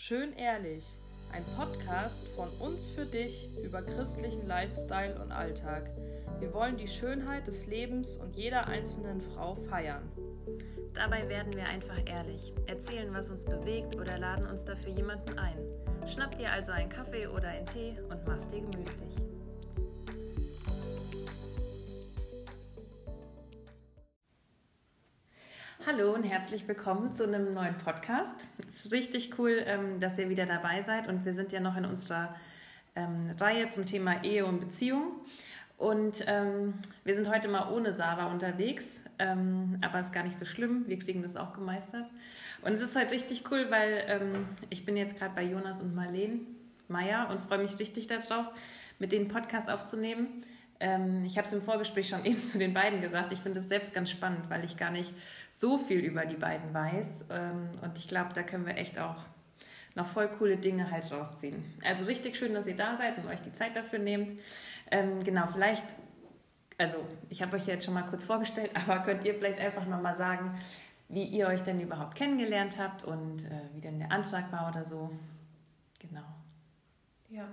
Schön ehrlich, ein Podcast von uns für dich über christlichen Lifestyle und Alltag. Wir wollen die Schönheit des Lebens und jeder einzelnen Frau feiern. Dabei werden wir einfach ehrlich, erzählen, was uns bewegt oder laden uns dafür jemanden ein. Schnapp dir also einen Kaffee oder einen Tee und mach's dir gemütlich. Hallo und herzlich willkommen zu einem neuen Podcast. Es ist richtig cool, ähm, dass ihr wieder dabei seid und wir sind ja noch in unserer ähm, Reihe zum Thema Ehe und Beziehung. Und ähm, wir sind heute mal ohne Sarah unterwegs, aber ist gar nicht so schlimm. Wir kriegen das auch gemeistert. Und es ist halt richtig cool, weil ich bin jetzt gerade bei Jonas und Marlene Meyer und freue mich richtig darauf, mit denen Podcast aufzunehmen. Ähm, ich habe es im Vorgespräch schon eben zu den beiden gesagt. Ich finde es selbst ganz spannend, weil ich gar nicht so viel über die beiden weiß. Ähm, und ich glaube, da können wir echt auch noch voll coole Dinge halt rausziehen. Also richtig schön, dass ihr da seid und euch die Zeit dafür nehmt. Ähm, genau, vielleicht, also ich habe euch jetzt schon mal kurz vorgestellt, aber könnt ihr vielleicht einfach nochmal sagen, wie ihr euch denn überhaupt kennengelernt habt und äh, wie denn der Antrag war oder so. Genau. Ja,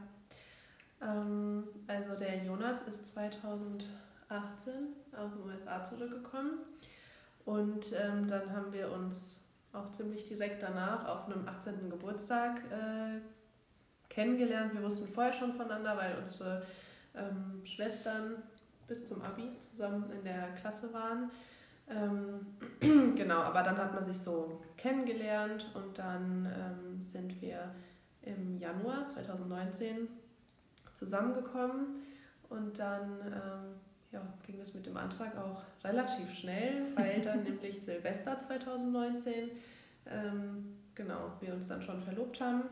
ähm, also der Jonas ist 2018 aus den USA zurückgekommen und ähm, dann haben wir uns auch ziemlich direkt danach auf einem 18. Geburtstag äh, kennengelernt. Wir wussten vorher schon voneinander, weil unsere ähm, Schwestern bis zum Abi zusammen in der Klasse waren. Ähm, genau, aber dann hat man sich so kennengelernt und dann ähm, sind wir im Januar 2019 zusammengekommen und dann ähm, ja, ging das mit dem Antrag auch relativ schnell, weil dann nämlich Silvester 2019 ähm, genau wir uns dann schon verlobt haben.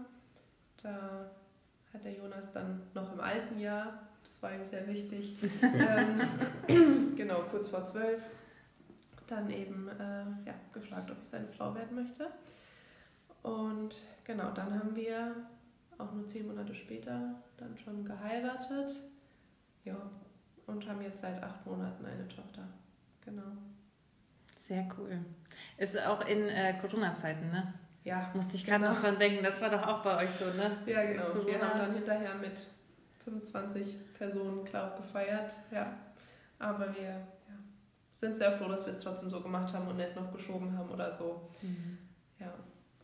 Da hat der Jonas dann noch im alten Jahr, das war ihm sehr wichtig, ähm, genau kurz vor zwölf, dann eben äh, ja, gefragt, ob ich seine Frau werden möchte. Und genau, dann haben wir auch nur zehn Monate später dann schon geheiratet. Ja, und haben jetzt seit acht Monaten eine Tochter. Genau. Sehr cool. Ist auch in äh, Corona-Zeiten, ne? Ja. Musste ich gerade genau. noch dran denken, das war doch auch bei euch so, ne? Ja, genau. Corona. Wir haben dann hinterher mit 25 Personen, glaube gefeiert. Ja. Aber wir ja, sind sehr froh, dass wir es trotzdem so gemacht haben und nicht noch geschoben haben oder so. Mhm. Ja.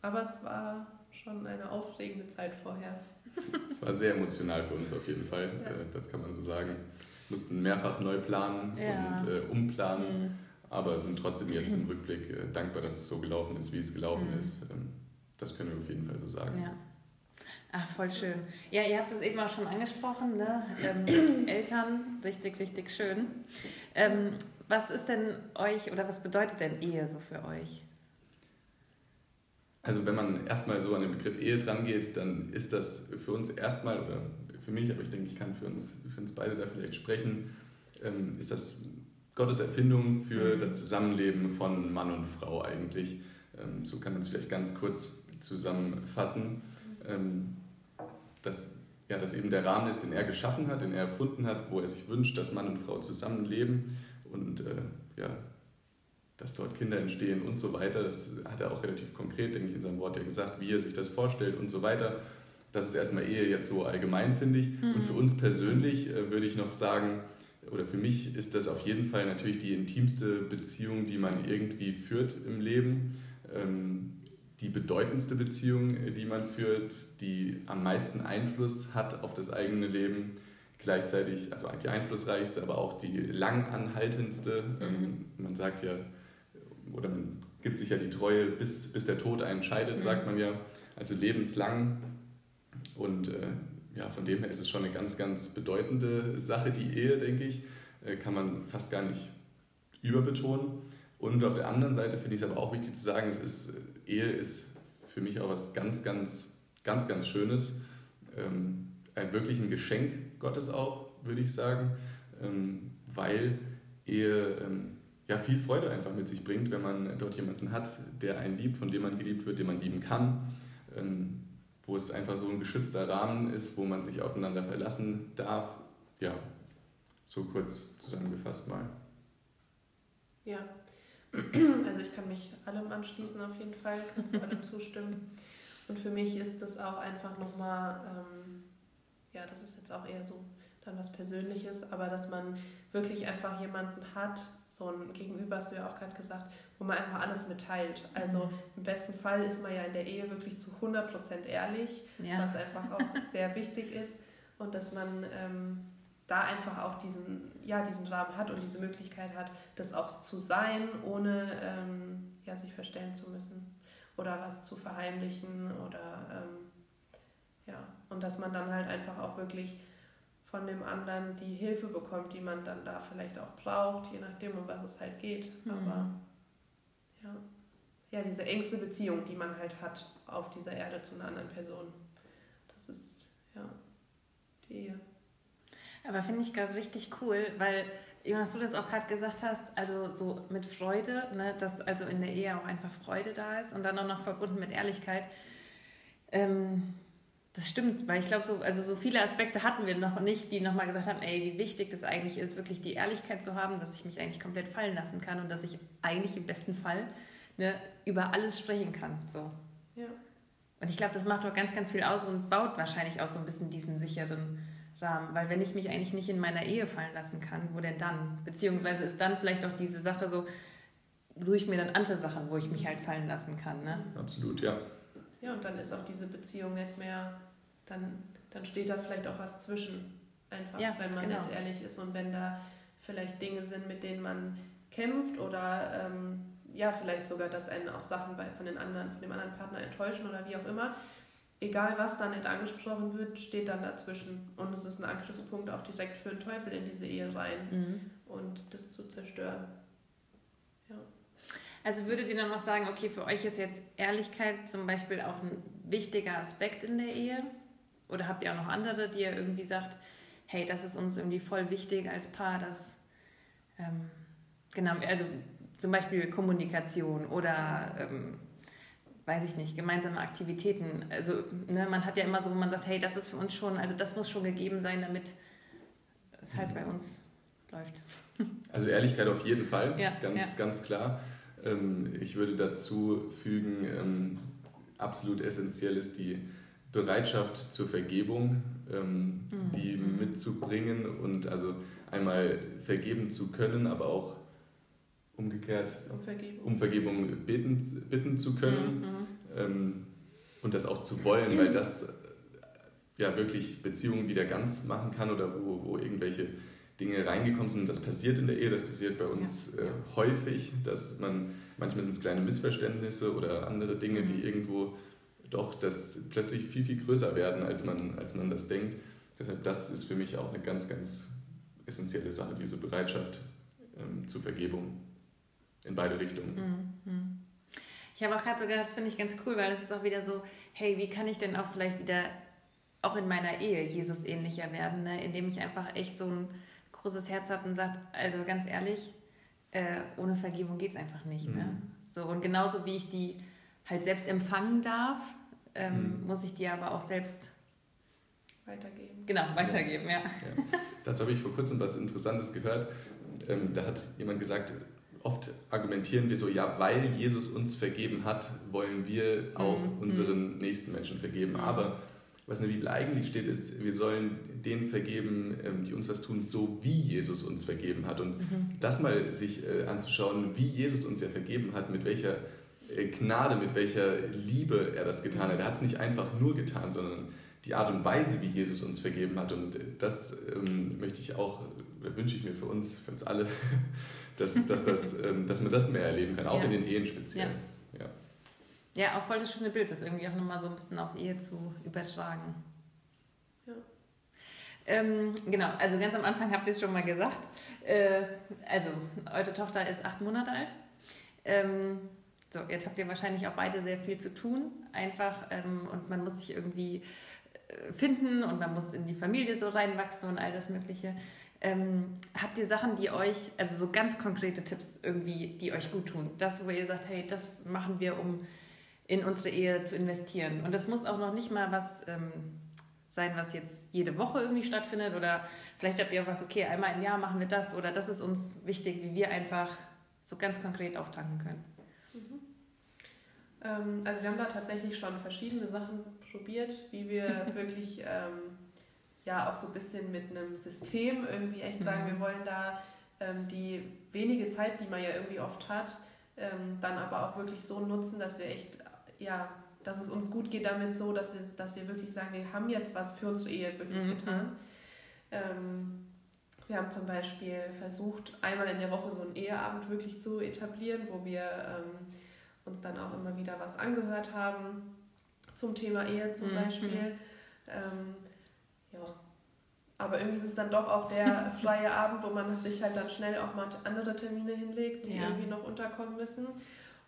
Aber es war schon eine aufregende Zeit vorher. Es war sehr emotional für uns auf jeden Fall, ja. Äh, das kann man so sagen. Wir mussten mehrfach neu planen ja. und äh, umplanen, mhm. aber sind trotzdem jetzt im Rückblick äh, dankbar, dass es so gelaufen ist, wie es gelaufen mhm. ist. Ähm, das können wir auf jeden Fall so sagen. Ja. Ach, voll schön. Ja, ihr habt es eben auch schon angesprochen, ne? Ähm, Eltern, richtig, richtig schön. Ähm, was ist denn euch oder was bedeutet denn Ehe so für euch? Also wenn man erstmal so an den Begriff Ehe dran geht, dann ist das für uns erstmal, oder für mich, aber ich denke, ich kann für uns, für uns beide da vielleicht sprechen, ähm, ist das Gottes Erfindung für mhm. das Zusammenleben von Mann und Frau eigentlich. Ähm, so kann man es vielleicht ganz kurz zusammenfassen. Ähm, dass, ja, dass eben der Rahmen ist, den er geschaffen hat, den er erfunden hat, wo er sich wünscht, dass Mann und Frau zusammenleben und äh, ja, dass dort Kinder entstehen und so weiter. Das hat er auch relativ konkret, denke ich, in seinem Wort ja gesagt, wie er sich das vorstellt und so weiter. Das ist erstmal eher jetzt so allgemein, finde ich. Mhm. Und für uns persönlich äh, würde ich noch sagen, oder für mich ist das auf jeden Fall natürlich die intimste Beziehung, die man irgendwie führt im Leben. Ähm, die bedeutendste Beziehung, die man führt, die am meisten Einfluss hat auf das eigene Leben. Gleichzeitig, also die einflussreichste, aber auch die langanhaltendste. Mhm. Ähm, man sagt ja, oder man gibt sich ja die Treue, bis, bis der Tod einen scheidet, mhm. sagt man ja, also lebenslang. Und äh, ja, von dem her ist es schon eine ganz, ganz bedeutende Sache, die Ehe, denke ich, äh, kann man fast gar nicht überbetonen. Und auf der anderen Seite finde ich es aber auch wichtig zu sagen, es ist, Ehe ist für mich auch was ganz, ganz, ganz, ganz Schönes. Ähm, ein wirklich ein Geschenk Gottes auch, würde ich sagen, ähm, weil Ehe ähm, ja, viel Freude einfach mit sich bringt, wenn man dort jemanden hat, der einen liebt, von dem man geliebt wird, den man lieben kann, ähm, wo es einfach so ein geschützter Rahmen ist, wo man sich aufeinander verlassen darf. Ja, so kurz zusammengefasst mal. Ja, also ich kann mich allem anschließen auf jeden Fall, kann zu allem zustimmen. Und für mich ist das auch einfach nochmal, ähm, ja, das ist jetzt auch eher so dann was Persönliches, aber dass man wirklich einfach jemanden hat, so ein Gegenüber, hast du ja auch gerade gesagt, wo man einfach alles mitteilt. Also mhm. im besten Fall ist man ja in der Ehe wirklich zu 100% ehrlich, ja. was einfach auch sehr wichtig ist und dass man ähm, da einfach auch diesen, ja, diesen Rahmen hat und diese Möglichkeit hat, das auch zu sein, ohne ähm, ja, sich verstellen zu müssen oder was zu verheimlichen oder ähm, ja, und dass man dann halt einfach auch wirklich von dem anderen die Hilfe bekommt, die man dann da vielleicht auch braucht, je nachdem, um was es halt geht. Mhm. Aber ja. ja, diese engste Beziehung, die man halt hat auf dieser Erde zu einer anderen Person. Das ist ja die Ehe. Aber finde ich gerade richtig cool, weil Jonas, du das auch gerade gesagt hast, also so mit Freude, ne, dass also in der Ehe auch einfach Freude da ist und dann auch noch verbunden mit Ehrlichkeit. Ähm, das stimmt, weil ich glaube, so, also so viele Aspekte hatten wir noch nicht, die nochmal gesagt haben, ey, wie wichtig das eigentlich ist, wirklich die Ehrlichkeit zu haben, dass ich mich eigentlich komplett fallen lassen kann und dass ich eigentlich im besten Fall ne, über alles sprechen kann. So. Ja. Und ich glaube, das macht doch ganz, ganz viel aus und baut wahrscheinlich auch so ein bisschen diesen sicheren Rahmen. Weil wenn ich mich eigentlich nicht in meiner Ehe fallen lassen kann, wo denn dann? Beziehungsweise ist dann vielleicht auch diese Sache so, suche ich mir dann andere Sachen, wo ich mich halt fallen lassen kann. Ne? Absolut, ja. Ja, und dann ist auch diese Beziehung nicht mehr, dann, dann steht da vielleicht auch was zwischen, einfach, ja, wenn man genau. nicht ehrlich ist und wenn da vielleicht Dinge sind, mit denen man kämpft oder ähm, ja, vielleicht sogar, dass einen auch Sachen bei, von, den anderen, von dem anderen Partner enttäuschen oder wie auch immer. Egal was da nicht angesprochen wird, steht dann dazwischen. Und es ist ein Angriffspunkt auch direkt für den Teufel in diese Ehe rein mhm. und das zu zerstören. Ja. Also würdet ihr dann noch sagen, okay, für euch ist jetzt Ehrlichkeit zum Beispiel auch ein wichtiger Aspekt in der Ehe? Oder habt ihr auch noch andere, die ihr irgendwie sagt, hey, das ist uns irgendwie voll wichtig als Paar, dass, ähm, genau, also zum Beispiel Kommunikation oder, ähm, weiß ich nicht, gemeinsame Aktivitäten. Also ne, man hat ja immer so, wo man sagt, hey, das ist für uns schon, also das muss schon gegeben sein, damit es halt bei uns läuft. Also Ehrlichkeit auf jeden Fall, ja, ganz, ja. ganz klar. Ähm, ich würde dazu fügen, ähm, absolut essentiell ist die Bereitschaft zur Vergebung, ähm, mhm. die mhm. mitzubringen und also einmal vergeben zu können, aber auch umgekehrt um Vergebung, um Vergebung bitten, bitten zu können mhm. und das auch zu wollen, weil das ja wirklich Beziehungen wieder ganz machen kann oder wo, wo irgendwelche Dinge reingekommen sind. Das passiert in der Ehe, das passiert bei uns ja. äh, häufig, dass man, manchmal sind es kleine Missverständnisse oder andere Dinge, die mhm. irgendwo doch das plötzlich viel, viel größer werden, als man, als man das denkt. Deshalb, das ist für mich auch eine ganz, ganz essentielle Sache, diese Bereitschaft ähm, zur Vergebung in beide Richtungen. Mhm. Ich habe auch gerade so gedacht, das finde ich ganz cool, weil es ist auch wieder so, hey, wie kann ich denn auch vielleicht wieder auch in meiner Ehe Jesus ähnlicher werden, ne? indem ich einfach echt so ein großes Herz hat und sagt, also ganz ehrlich, äh, ohne Vergebung geht es einfach nicht. Ne? Mhm. Ne? So, und genauso wie ich die halt selbst empfangen darf, ähm, mhm. muss ich die aber auch selbst weitergeben. Genau, weitergeben, ja. ja. ja. Dazu habe ich vor kurzem was Interessantes gehört. Ähm, da hat jemand gesagt, oft argumentieren wir so, ja, weil Jesus uns vergeben hat, wollen wir auch mhm. unseren mhm. nächsten Menschen vergeben. Mhm. Aber was in der Bibel eigentlich steht, ist, wir sollen denen vergeben, ähm, die uns was tun, so wie Jesus uns vergeben hat. Und mhm. das mal sich äh, anzuschauen, wie Jesus uns ja vergeben hat, mit welcher äh, Gnade, mit welcher Liebe er das getan hat. Er hat es nicht einfach nur getan, sondern die Art und Weise, wie Jesus uns vergeben hat. Und das ähm, möchte ich auch, wünsche ich mir für uns, für uns alle, dass, dass, das, ähm, dass man das mehr erleben kann, auch ja. in den Ehen speziell. Ja. Ja, auch voll das schöne Bild, das irgendwie auch nochmal so ein bisschen auf Ehe zu übertragen. Ja. Ähm, genau, also ganz am Anfang habt ihr es schon mal gesagt. Äh, also, eure Tochter ist acht Monate alt. Ähm, so, jetzt habt ihr wahrscheinlich auch beide sehr viel zu tun, einfach. Ähm, und man muss sich irgendwie äh, finden und man muss in die Familie so reinwachsen und all das Mögliche. Ähm, habt ihr Sachen, die euch, also so ganz konkrete Tipps irgendwie, die euch gut tun? Das, wo ihr sagt, hey, das machen wir, um in unsere Ehe zu investieren. Und das muss auch noch nicht mal was ähm, sein, was jetzt jede Woche irgendwie stattfindet oder vielleicht habt ihr auch was, okay, einmal im Jahr machen wir das oder das ist uns wichtig, wie wir einfach so ganz konkret auftanken können. Mhm. Ähm, also wir haben da tatsächlich schon verschiedene Sachen probiert, wie wir wirklich ähm, ja auch so ein bisschen mit einem System irgendwie echt sagen, mhm. wir wollen da ähm, die wenige Zeit, die man ja irgendwie oft hat, ähm, dann aber auch wirklich so nutzen, dass wir echt, ja, dass es uns gut geht damit so, dass wir, dass wir wirklich sagen, wir haben jetzt was für unsere Ehe wirklich mhm. getan. Ähm, wir haben zum Beispiel versucht, einmal in der Woche so einen Eheabend wirklich zu etablieren, wo wir ähm, uns dann auch immer wieder was angehört haben zum Thema Ehe zum mhm. Beispiel. Ähm, ja. Aber irgendwie ist es dann doch auch der freie Abend, wo man sich halt dann schnell auch mal andere Termine hinlegt, die ja. irgendwie noch unterkommen müssen.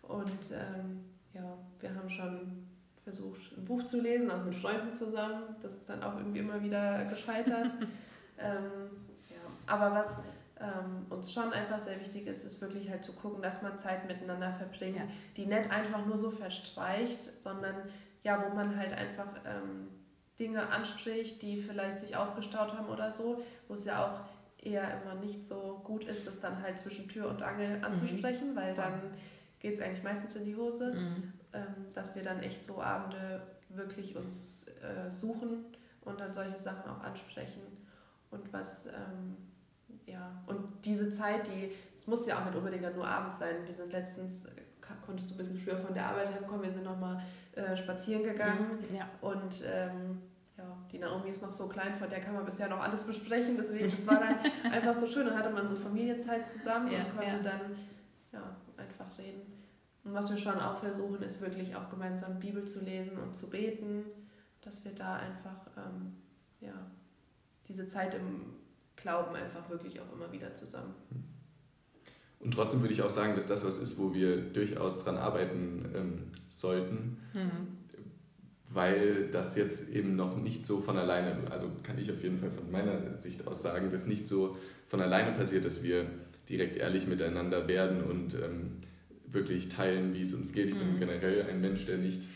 Und ähm, ja, wir haben schon versucht, ein Buch zu lesen, auch mit Freunden zusammen. Das ist dann auch irgendwie immer wieder gescheitert. ähm, ja. Aber was ähm, uns schon einfach sehr wichtig ist, ist wirklich halt zu gucken, dass man Zeit miteinander verbringt, ja. die nicht einfach nur so verstreicht, sondern ja, wo man halt einfach ähm, Dinge anspricht, die vielleicht sich aufgestaut haben oder so, wo es ja auch eher immer nicht so gut ist, das dann halt zwischen Tür und Angel mhm. anzusprechen, mhm. weil dann geht es eigentlich meistens in die Hose, mhm. ähm, dass wir dann echt so Abende wirklich uns äh, suchen und dann solche Sachen auch ansprechen. Und was, ähm, ja, und diese Zeit, die, es muss ja auch nicht unbedingt dann nur abends sein. Wir sind letztens, konntest du ein bisschen früher von der Arbeit herkommen, wir sind nochmal äh, spazieren gegangen. Mhm, ja. Und ähm, ja, die Naomi ist noch so klein, von der kann man bisher noch alles besprechen. Deswegen, das war dann einfach so schön. Dann hatte man so Familienzeit zusammen ja, und konnte dann. Und was wir schon auch versuchen, ist wirklich auch gemeinsam Bibel zu lesen und zu beten, dass wir da einfach ähm, ja, diese Zeit im Glauben einfach wirklich auch immer wieder zusammen. Und trotzdem würde ich auch sagen, dass das was ist, wo wir durchaus dran arbeiten ähm, sollten, mhm. weil das jetzt eben noch nicht so von alleine, also kann ich auf jeden Fall von meiner Sicht aus sagen, dass nicht so von alleine passiert, dass wir direkt ehrlich miteinander werden und ähm, wirklich teilen, wie es uns geht. Ich bin mhm. generell ein Mensch, der nicht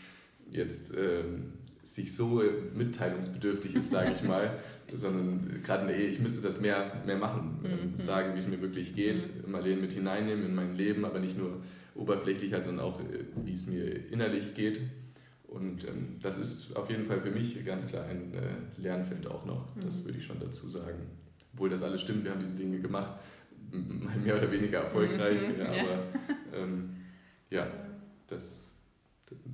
jetzt ähm, sich so mitteilungsbedürftig ist, sage ich mal, sondern gerade in der Ehe, ich müsste das mehr, mehr machen, mhm. sagen, wie es mir wirklich geht, mhm. Marlene mit hineinnehmen in mein Leben, aber nicht nur oberflächlich, sondern auch, äh, wie es mir innerlich geht. Und ähm, das ist auf jeden Fall für mich ganz klar ein äh, Lernfeld auch noch, das mhm. würde ich schon dazu sagen. Obwohl das alles stimmt, wir haben diese Dinge gemacht, mehr oder weniger erfolgreich, mhm. ja, aber ähm, ja, das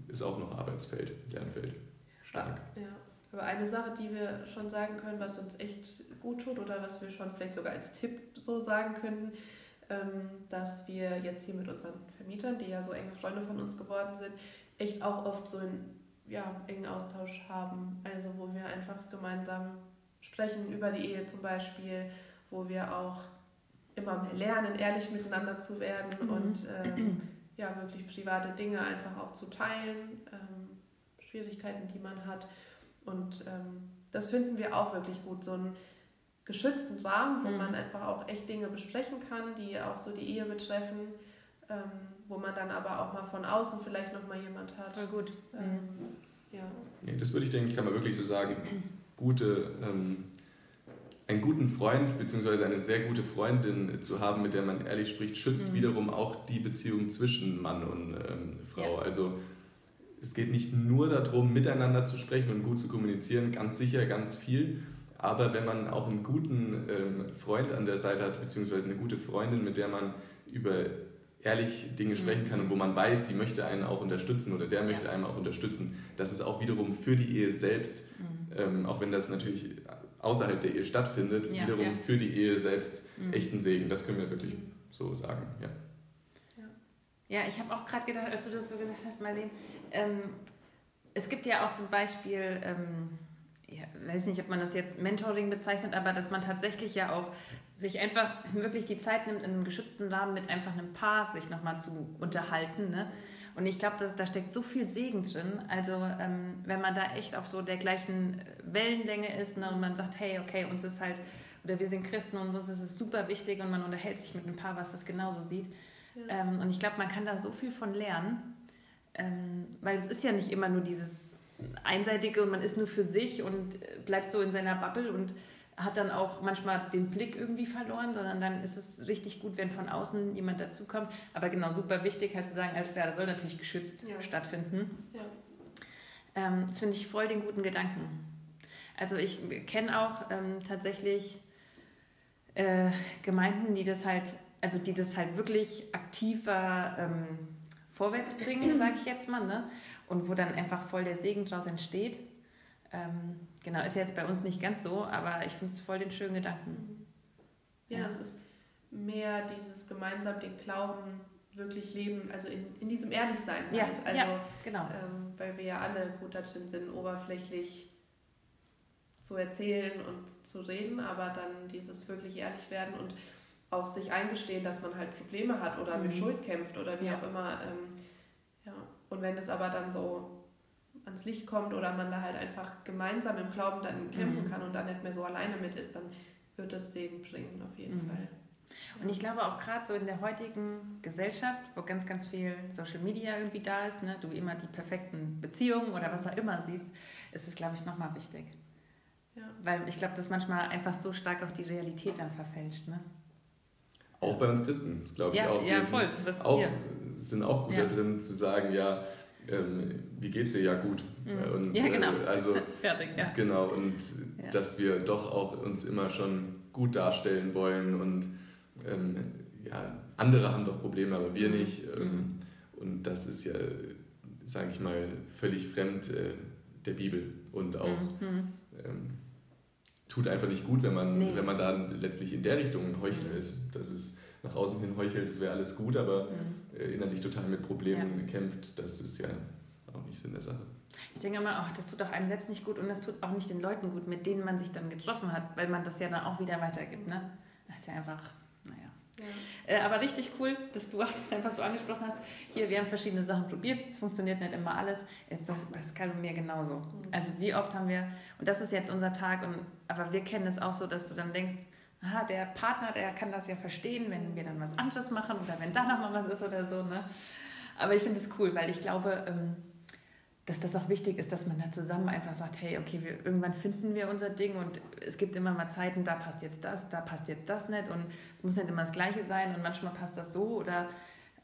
ist auch noch Arbeitsfeld, Lernfeld stark. Ja. Aber eine Sache, die wir schon sagen können, was uns echt gut tut oder was wir schon vielleicht sogar als Tipp so sagen können, ähm, dass wir jetzt hier mit unseren Vermietern, die ja so enge Freunde von uns geworden sind, echt auch oft so einen ja, engen Austausch haben. Also wo wir einfach gemeinsam sprechen über die Ehe zum Beispiel, wo wir auch immer mehr lernen, ehrlich miteinander zu werden mhm. und ähm, ja, wirklich private Dinge einfach auch zu teilen. Ähm, Schwierigkeiten, die man hat. Und ähm, das finden wir auch wirklich gut, so einen geschützten Rahmen, wo mhm. man einfach auch echt Dinge besprechen kann, die auch so die Ehe betreffen, ähm, wo man dann aber auch mal von außen vielleicht nochmal jemand hat. Voll gut. Ähm, mhm. ja. Nee, das würde ich denken, kann man wirklich so sagen, gute, ähm, einen guten Freund bzw. eine sehr gute Freundin zu haben, mit der man ehrlich spricht, schützt mhm. wiederum auch die Beziehung zwischen Mann und ähm, Frau. Ja. Also es geht nicht nur darum, miteinander zu sprechen und gut zu kommunizieren, ganz sicher, ganz viel. Aber wenn man auch einen guten ähm, Freund an der Seite hat, beziehungsweise eine gute Freundin, mit der man über ehrlich Dinge sprechen kann und wo man weiß, die möchte einen auch unterstützen oder der möchte einen auch unterstützen, das ist auch wiederum für die Ehe selbst, mhm. ähm, auch wenn das natürlich außerhalb der Ehe stattfindet, ja, wiederum ja. für die Ehe selbst mhm. echten Segen. Das können wir wirklich so sagen. Ja, ja ich habe auch gerade gedacht, als du das so gesagt hast, Marlene, ähm, es gibt ja auch zum Beispiel, ähm, ja, weiß nicht, ob man das jetzt Mentoring bezeichnet, aber dass man tatsächlich ja auch sich einfach wirklich die Zeit nimmt, in einem geschützten Rahmen mit einfach einem Paar sich nochmal zu unterhalten. Ne? Und ich glaube, da steckt so viel Segen drin. Also ähm, wenn man da echt auf so der gleichen Wellenlänge ist ne, und man sagt, hey, okay, uns ist halt, oder wir sind Christen und uns ist es super wichtig und man unterhält sich mit einem Paar, was das genauso sieht. Ja. Ähm, und ich glaube, man kann da so viel von lernen. Ähm, weil es ist ja nicht immer nur dieses Einseitige und man ist nur für sich und äh, bleibt so in seiner Bubble und hat dann auch manchmal den Blick irgendwie verloren, sondern dann ist es richtig gut, wenn von außen jemand dazukommt. Aber genau, super wichtig halt zu sagen, alles klar, das soll natürlich geschützt ja. stattfinden. Ja. Ähm, das finde ich voll den guten Gedanken. Also ich kenne auch ähm, tatsächlich äh, Gemeinden, die das halt, also die das halt wirklich aktiver ähm, vorwärts bringen, sage ich jetzt mal, ne? Und wo dann einfach voll der Segen draus entsteht. Ähm, genau, ist jetzt bei uns nicht ganz so, aber ich finde es voll den schönen Gedanken. Ja, ja, es ist mehr dieses gemeinsam den Glauben wirklich leben, also in, in diesem Ehrlichsein halt. Ja, also, ja, genau. Ähm, weil wir ja alle gut darin sind, oberflächlich zu erzählen und zu reden, aber dann dieses wirklich ehrlich werden und auch sich eingestehen, dass man halt Probleme hat oder mhm. mit Schuld kämpft oder wie ja. auch immer. Ähm, ja. Und wenn es aber dann so ans Licht kommt oder man da halt einfach gemeinsam im Glauben dann kämpfen mhm. kann und dann nicht mehr so alleine mit ist, dann wird es Segen bringen, auf jeden mhm. Fall. Und ich glaube auch gerade so in der heutigen Gesellschaft, wo ganz, ganz viel Social Media irgendwie da ist, ne, du immer die perfekten Beziehungen oder was auch immer siehst, ist es, glaube ich, nochmal wichtig. Ja. Weil ich glaube, dass manchmal einfach so stark auch die Realität dann verfälscht. Ne? Auch bei uns Christen, das glaube ich ja, auch. Ja, voll. Auch, sind auch gut ja. da drin zu sagen, ja, ähm, wie geht's dir? Ja, gut. Mhm. Und, ja, genau. Äh, also, Fertig, ja. Genau, und ja. dass wir doch auch uns immer schon gut darstellen wollen und ähm, ja, andere haben doch Probleme, aber wir mhm. nicht. Ähm, mhm. Und das ist ja, sage ich mal, völlig fremd äh, der Bibel und auch mhm. ähm, tut einfach nicht gut, wenn man, nee. wenn man da letztlich in der Richtung ein Heuchler mhm. ist. Das ist nach außen hin heuchelt, das wäre alles gut, aber mhm. äh, innerlich total mit Problemen ja. kämpft, das ist ja auch nicht Sinn der Sache. Ich denke immer, oh, das tut auch einem selbst nicht gut und das tut auch nicht den Leuten gut, mit denen man sich dann getroffen hat, weil man das ja dann auch wieder weitergibt. Ne? Das ist ja einfach äh, aber richtig cool, dass du auch das einfach so angesprochen hast. Hier, wir haben verschiedene Sachen probiert, es funktioniert nicht immer alles. Äh, Pascal und mir genauso. Mhm. Also wie oft haben wir, und das ist jetzt unser Tag, und, aber wir kennen es auch so, dass du dann denkst, aha, der Partner, der kann das ja verstehen, wenn wir dann was anderes machen oder wenn da nochmal was ist oder so. Ne? Aber ich finde es cool, weil ich glaube, ähm, dass das auch wichtig ist, dass man da zusammen einfach sagt, hey, okay, wir, irgendwann finden wir unser Ding und es gibt immer mal Zeiten, da passt jetzt das, da passt jetzt das nicht und es muss nicht immer das Gleiche sein und manchmal passt das so oder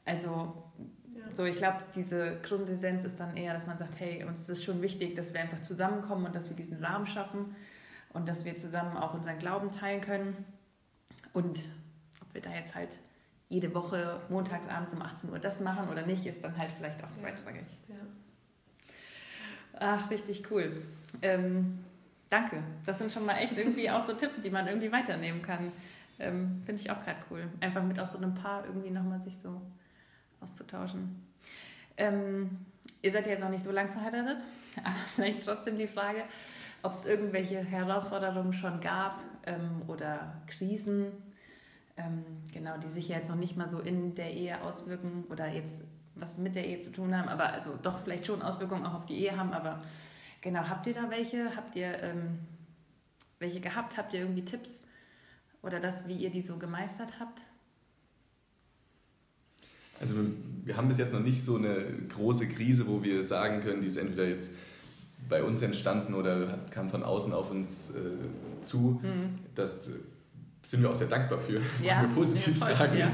also ja. so, ich glaube, diese Grundessenz ist dann eher, dass man sagt, hey, uns ist es schon wichtig, dass wir einfach zusammenkommen und dass wir diesen Rahmen schaffen und dass wir zusammen auch unseren Glauben teilen können und ob wir da jetzt halt jede Woche montags abends um 18 Uhr das machen oder nicht, ist dann halt vielleicht auch zweitrangig. Ja. Ach, richtig cool. Ähm, danke. Das sind schon mal echt irgendwie auch so Tipps, die man irgendwie weiternehmen kann. Ähm, Finde ich auch gerade cool. Einfach mit auch so einem Paar irgendwie nochmal sich so auszutauschen. Ähm, ihr seid ja jetzt noch nicht so lang verheiratet, aber vielleicht trotzdem die Frage, ob es irgendwelche Herausforderungen schon gab ähm, oder Krisen, ähm, genau, die sich ja jetzt noch nicht mal so in der Ehe auswirken oder jetzt was mit der Ehe zu tun haben, aber also doch vielleicht schon Auswirkungen auch auf die Ehe haben. Aber genau, habt ihr da welche? Habt ihr ähm, welche gehabt? Habt ihr irgendwie Tipps oder das, wie ihr die so gemeistert habt? Also wir haben bis jetzt noch nicht so eine große Krise, wo wir sagen können, die ist entweder jetzt bei uns entstanden oder kam von außen auf uns äh, zu. Mhm. Das sind wir auch sehr dankbar für, ja, wir positiv ja, sagen. Ja,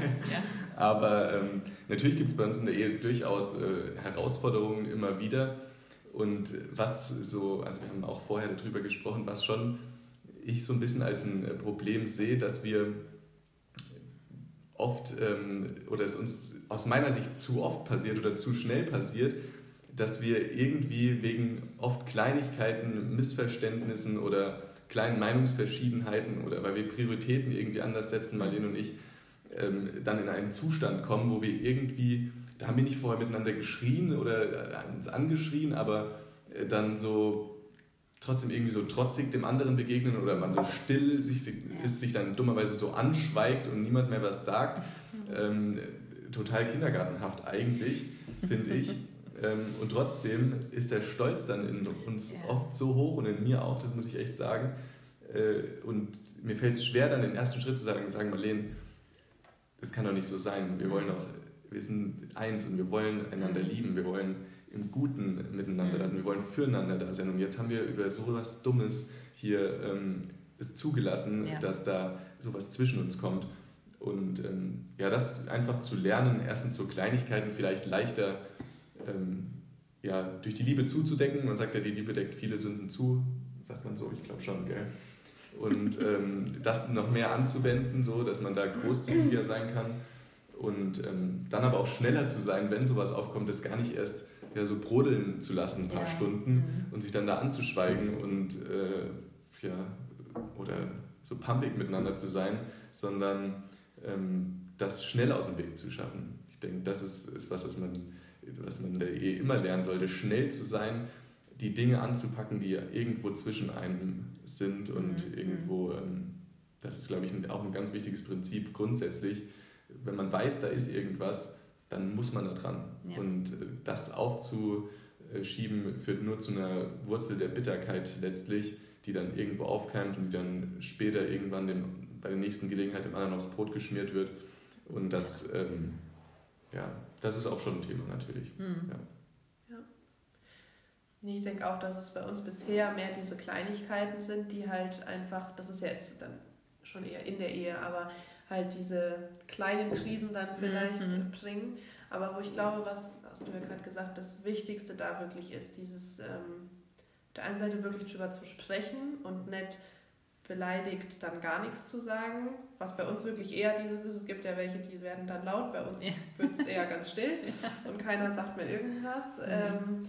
Aber ähm, natürlich gibt es bei uns in der Ehe durchaus äh, Herausforderungen immer wieder. Und was so, also wir haben auch vorher darüber gesprochen, was schon ich so ein bisschen als ein äh, Problem sehe, dass wir oft ähm, oder es uns aus meiner Sicht zu oft passiert oder zu schnell passiert, dass wir irgendwie wegen oft Kleinigkeiten, Missverständnissen oder kleinen Meinungsverschiedenheiten oder weil wir Prioritäten irgendwie anders setzen, Marlene und ich, ähm, dann in einen Zustand kommen, wo wir irgendwie, da haben wir nicht vorher miteinander geschrien oder äh, uns angeschrien, aber äh, dann so trotzdem irgendwie so trotzig dem anderen begegnen oder man so still sich, ist, sich dann dummerweise so anschweigt und niemand mehr was sagt. Ähm, total kindergartenhaft eigentlich, finde ich. Ähm, und trotzdem ist der Stolz dann in uns yeah. oft so hoch und in mir auch, das muss ich echt sagen. Äh, und mir fällt es schwer, dann den ersten Schritt zu sagen, sagen Marlene, das kann doch nicht so sein. Wir wollen doch, wir sind eins und wir wollen einander mhm. lieben, wir wollen im Guten miteinander mhm. da sein, wir wollen füreinander da sein. Und jetzt haben wir über so was Dummes hier ähm, es zugelassen, Ja. dass da sowas zwischen uns kommt. Und ähm, ja, das einfach zu lernen, erstens so Kleinigkeiten vielleicht leichter ähm, ja, durch die Liebe zuzudecken. Man sagt ja, die Liebe deckt viele Sünden zu, sagt man so, ich glaube schon, gell? Und ähm, das noch mehr anzuwenden, so dass man da großzügiger sein kann. Und ähm, dann aber auch schneller zu sein, wenn sowas aufkommt, das gar nicht erst ja, so brodeln zu lassen, ein paar Ja. Stunden Mhm. und sich dann da anzuschweigen und äh, ja, oder so pumpig miteinander zu sein, sondern ähm, das schnell aus dem Weg zu schaffen. Ich denke, das ist, ist was, was man, was man in der Ehe immer lernen sollte, schnell zu sein, die Dinge anzupacken, die irgendwo zwischen einem sind und Mhm. irgendwo, ähm, das ist, glaube ich, auch ein ganz wichtiges Prinzip grundsätzlich. Wenn man weiß, da ist irgendwas, dann muss man da dran. Ja. Und äh, das aufzuschieben führt nur zu einer Wurzel der Bitterkeit letztlich, die dann irgendwo aufkeimt und die dann später irgendwann dem, bei der nächsten Gelegenheit dem anderen aufs Brot geschmiert wird. Und das, ähm, ja, das ist auch schon ein Thema natürlich. Mhm. Nee, ich denke auch, dass es bei uns bisher mehr diese Kleinigkeiten sind, die halt einfach, das ist ja jetzt dann schon eher in der Ehe, aber halt diese kleinen Krisen dann vielleicht Mhm. bringen. Aber wo ich glaube, was hast du ja gerade gesagt, das Wichtigste da wirklich ist, dieses ähm, auf der einen Seite wirklich drüber zu sprechen und nicht beleidigt dann gar nichts zu sagen, was bei uns wirklich eher dieses ist, es gibt ja welche, die werden dann laut, bei uns Ja. wird es eher ganz still und keiner sagt mehr irgendwas. Mhm. Ähm,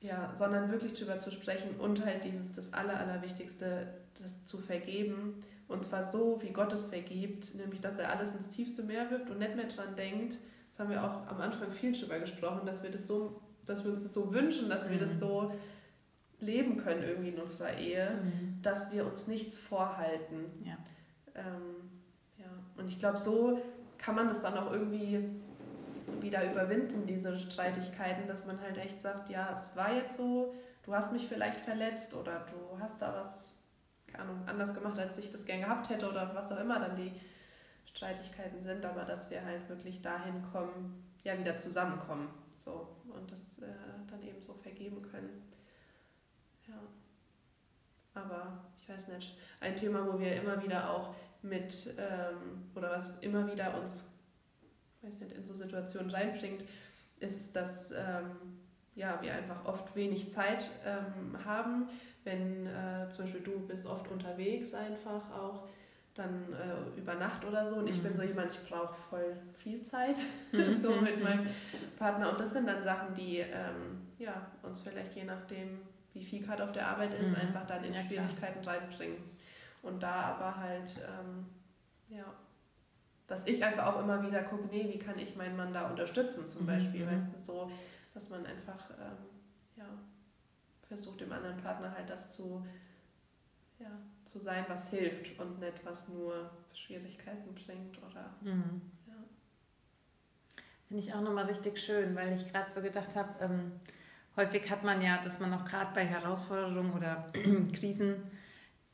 ja, sondern wirklich drüber zu sprechen und halt dieses, das Aller, Allerwichtigste, das zu vergeben. Und zwar so, wie Gott es vergibt, nämlich, dass er alles ins tiefste Meer wirft und nicht mehr dran denkt. Das haben wir auch am Anfang viel drüber gesprochen, dass wir das so, dass wir uns das so wünschen, dass wir Mhm. das so leben können irgendwie in unserer Ehe, Mhm. dass wir uns nichts vorhalten. Ja. Ähm, ja. Und ich glaube, so kann man das dann auch irgendwie wieder überwinden, diese Streitigkeiten, dass man halt echt sagt, ja, es war jetzt so, du hast mich vielleicht verletzt oder du hast da was, keine Ahnung, anders gemacht, als ich das gern gehabt hätte oder was auch immer dann die Streitigkeiten sind, aber dass wir halt wirklich dahin kommen, ja, wieder zusammenkommen. So, und das äh, dann eben so vergeben können. Ja. Aber ich weiß nicht, ein Thema, wo wir immer wieder auch mit, ähm, oder was immer wieder uns, weiß nicht, in so Situationen reinbringt, ist, dass ähm, ja, wir einfach oft wenig Zeit ähm, haben. Wenn äh, zum Beispiel du bist oft unterwegs einfach auch, dann äh, über Nacht oder so. Und ich Mhm. bin so jemand, ich brauche voll viel Zeit, Mhm. so mit meinem Partner. Und das sind dann Sachen, die ähm, ja, uns vielleicht je nachdem, wie viel gerade auf der Arbeit ist, Mhm. einfach dann in Ja, klar. Schwierigkeiten reinbringen. Und da aber halt, ähm, ja, dass ich einfach auch immer wieder gucke, nee, wie kann ich meinen Mann da unterstützen zum Mhm, Beispiel, mhm. weißt du, so, dass man einfach, ähm, ja, versucht dem anderen Partner halt das zu, ja, zu sein, was hilft und nicht, was nur Schwierigkeiten bringt oder, Mhm. ja. Finde ich auch nochmal richtig schön, weil ich gerade so gedacht habe, ähm, häufig hat man ja, dass man auch gerade bei Herausforderungen oder Krisen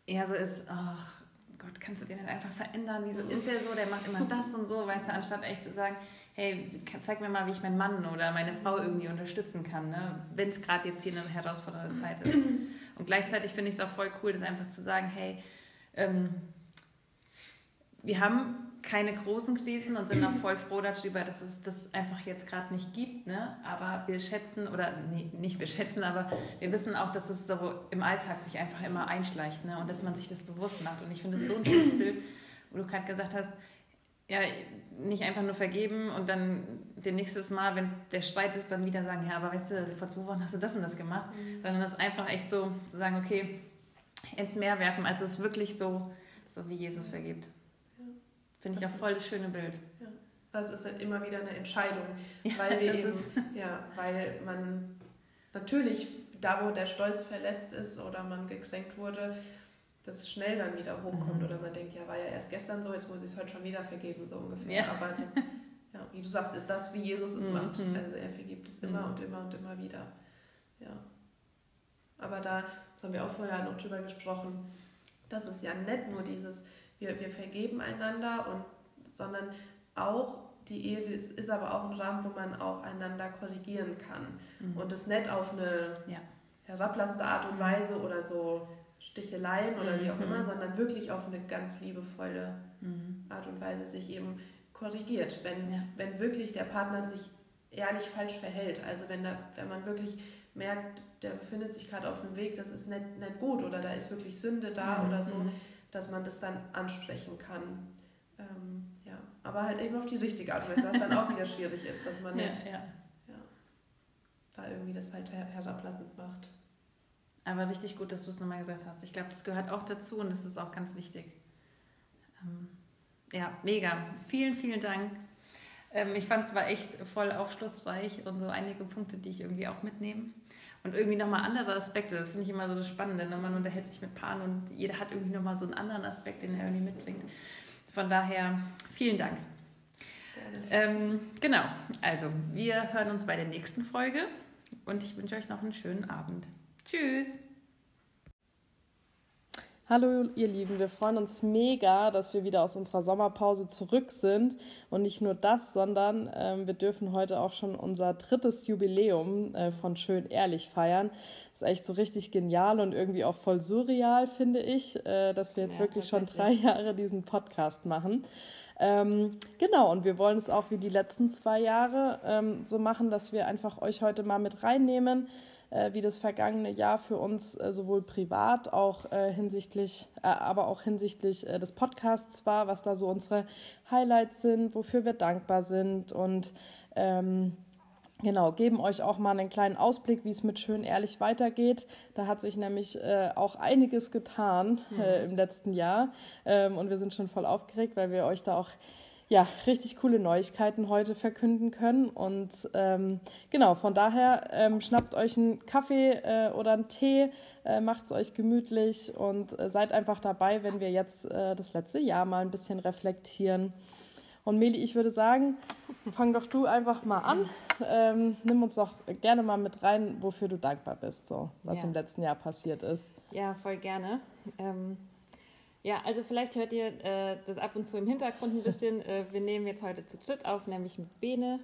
eher so ist, ach Gott, kannst du den nicht einfach verändern? Wieso ist der so? Der macht immer das und so, weißt du, anstatt echt zu sagen, hey, zeig mir mal, wie ich meinen Mann oder meine Frau irgendwie unterstützen kann, ne? wenn es gerade jetzt hier eine herausfordernde Zeit ist. Und gleichzeitig finde ich es auch voll cool, das einfach zu sagen, hey, ähm, wir haben keine großen Krisen und sind auch voll froh darüber, dass es das einfach jetzt gerade nicht gibt. Ne? Aber wir schätzen, oder nee, nicht wir schätzen, aber wir wissen auch, dass es so im Alltag sich einfach immer einschleicht ne? und dass man sich das bewusst macht. Und ich finde es so ein schönes Bild, wo du gerade gesagt hast, ja, nicht einfach nur vergeben und dann den nächstes Mal, wenn es der Streit ist, dann wieder sagen, ja, aber weißt du, vor zwei Wochen hast du das und das gemacht, sondern das einfach echt so zu sagen, okay, ins Meer werfen, also es wirklich so, so wie Jesus vergibt. Ja. Finde ich Das auch voll das schöne Bild. Also es ist halt immer wieder eine Entscheidung, Ja, weil wir das eben, ja, weil man natürlich da, wo der Stolz verletzt ist oder man gekränkt wurde, das schnell dann wieder hochkommt Mhm. oder man denkt, ja, war ja erst gestern so, jetzt muss ich es heute schon wieder vergeben, so ungefähr. Ja. Aber das, ja, wie du sagst, ist das, wie Jesus es Mhm. macht. Also er vergibt es immer Mhm. und immer und immer wieder. Ja. Aber da, das haben wir auch vorher noch drüber gesprochen, das ist ja nicht nur dieses, wir, wir vergeben einander, und, sondern auch die Ehe ist, aber auch ein Rahmen, wo man auch einander korrigieren kann. Mhm. Und es nicht auf eine Ja. herablassende Art und Weise oder so Sticheleien oder wie auch immer, sondern wirklich auf eine ganz liebevolle mhm. Art und Weise sich eben korrigiert, wenn, ja. wenn wirklich der Partner sich ehrlich falsch verhält. Also wenn, da, wenn man wirklich merkt, der befindet sich gerade auf einem Weg, das ist nicht, nicht gut oder da ist wirklich Sünde da mhm. oder so, mhm. Dass man das dann ansprechen kann. Ähm, ja. Aber halt eben auf die richtige Art und Weise, was dann auch wieder schwierig ist, dass man nicht ja, ja. Ja, da irgendwie das halt her herablassend macht. Aber richtig gut, dass du es nochmal gesagt hast. Ich glaube, das gehört auch dazu und das ist auch ganz wichtig. Ähm, ja, mega. Vielen, vielen Dank. Ähm, ich fand es war echt voll aufschlussreich und so einige Punkte, die ich irgendwie auch mitnehme. Und irgendwie nochmal andere Aspekte, das finde ich immer so das Spannende. Ne? Man unterhält sich mit Paaren und jeder hat irgendwie nochmal so einen anderen Aspekt, den er irgendwie mitbringt. Von daher, vielen Dank. Ähm, genau, also wir hören uns bei der nächsten Folge und ich wünsche euch noch einen schönen Abend. Tschüss! Hallo ihr Lieben, wir freuen uns mega, dass wir wieder aus unserer Sommerpause zurück sind. Und nicht nur das, sondern ähm, wir dürfen heute auch schon unser drittes Jubiläum äh, von Schön Ehrlich feiern. Das ist echt so richtig genial und irgendwie auch voll surreal, finde ich, äh, dass wir jetzt ja, wirklich schon drei Jahre diesen Podcast machen. Ähm, genau, und wir wollen es auch wie die letzten zwei Jahre ähm, so machen, dass wir einfach euch heute mal mit reinnehmen äh, wie das vergangene Jahr für uns äh, sowohl privat auch äh, hinsichtlich, äh, aber auch hinsichtlich äh, des Podcasts war, was da so unsere Highlights sind, wofür wir dankbar sind und ähm, Genau, geben euch auch mal einen kleinen Ausblick, wie es mit Schön Ehrlich weitergeht. Da hat sich nämlich äh, auch einiges getan äh, mhm. im letzten Jahr. Ähm, und wir sind schon voll aufgeregt, weil wir euch da auch ja, richtig coole Neuigkeiten heute verkünden können. Und ähm, genau, von daher ähm, schnappt euch einen Kaffee äh, oder einen Tee, äh, macht es euch gemütlich und äh, seid einfach dabei, wenn wir jetzt äh, das letzte Jahr mal ein bisschen reflektieren. Und Meli, ich würde sagen, fang doch du einfach mal an. Ähm, nimm uns doch gerne mal mit rein, wofür du dankbar bist, so was ja. im letzten Jahr passiert ist. Ja, voll gerne. Ähm ja, also vielleicht hört ihr äh, das ab und zu im Hintergrund ein bisschen. äh, wir nehmen jetzt heute zu dritt auf, nämlich mit Bene.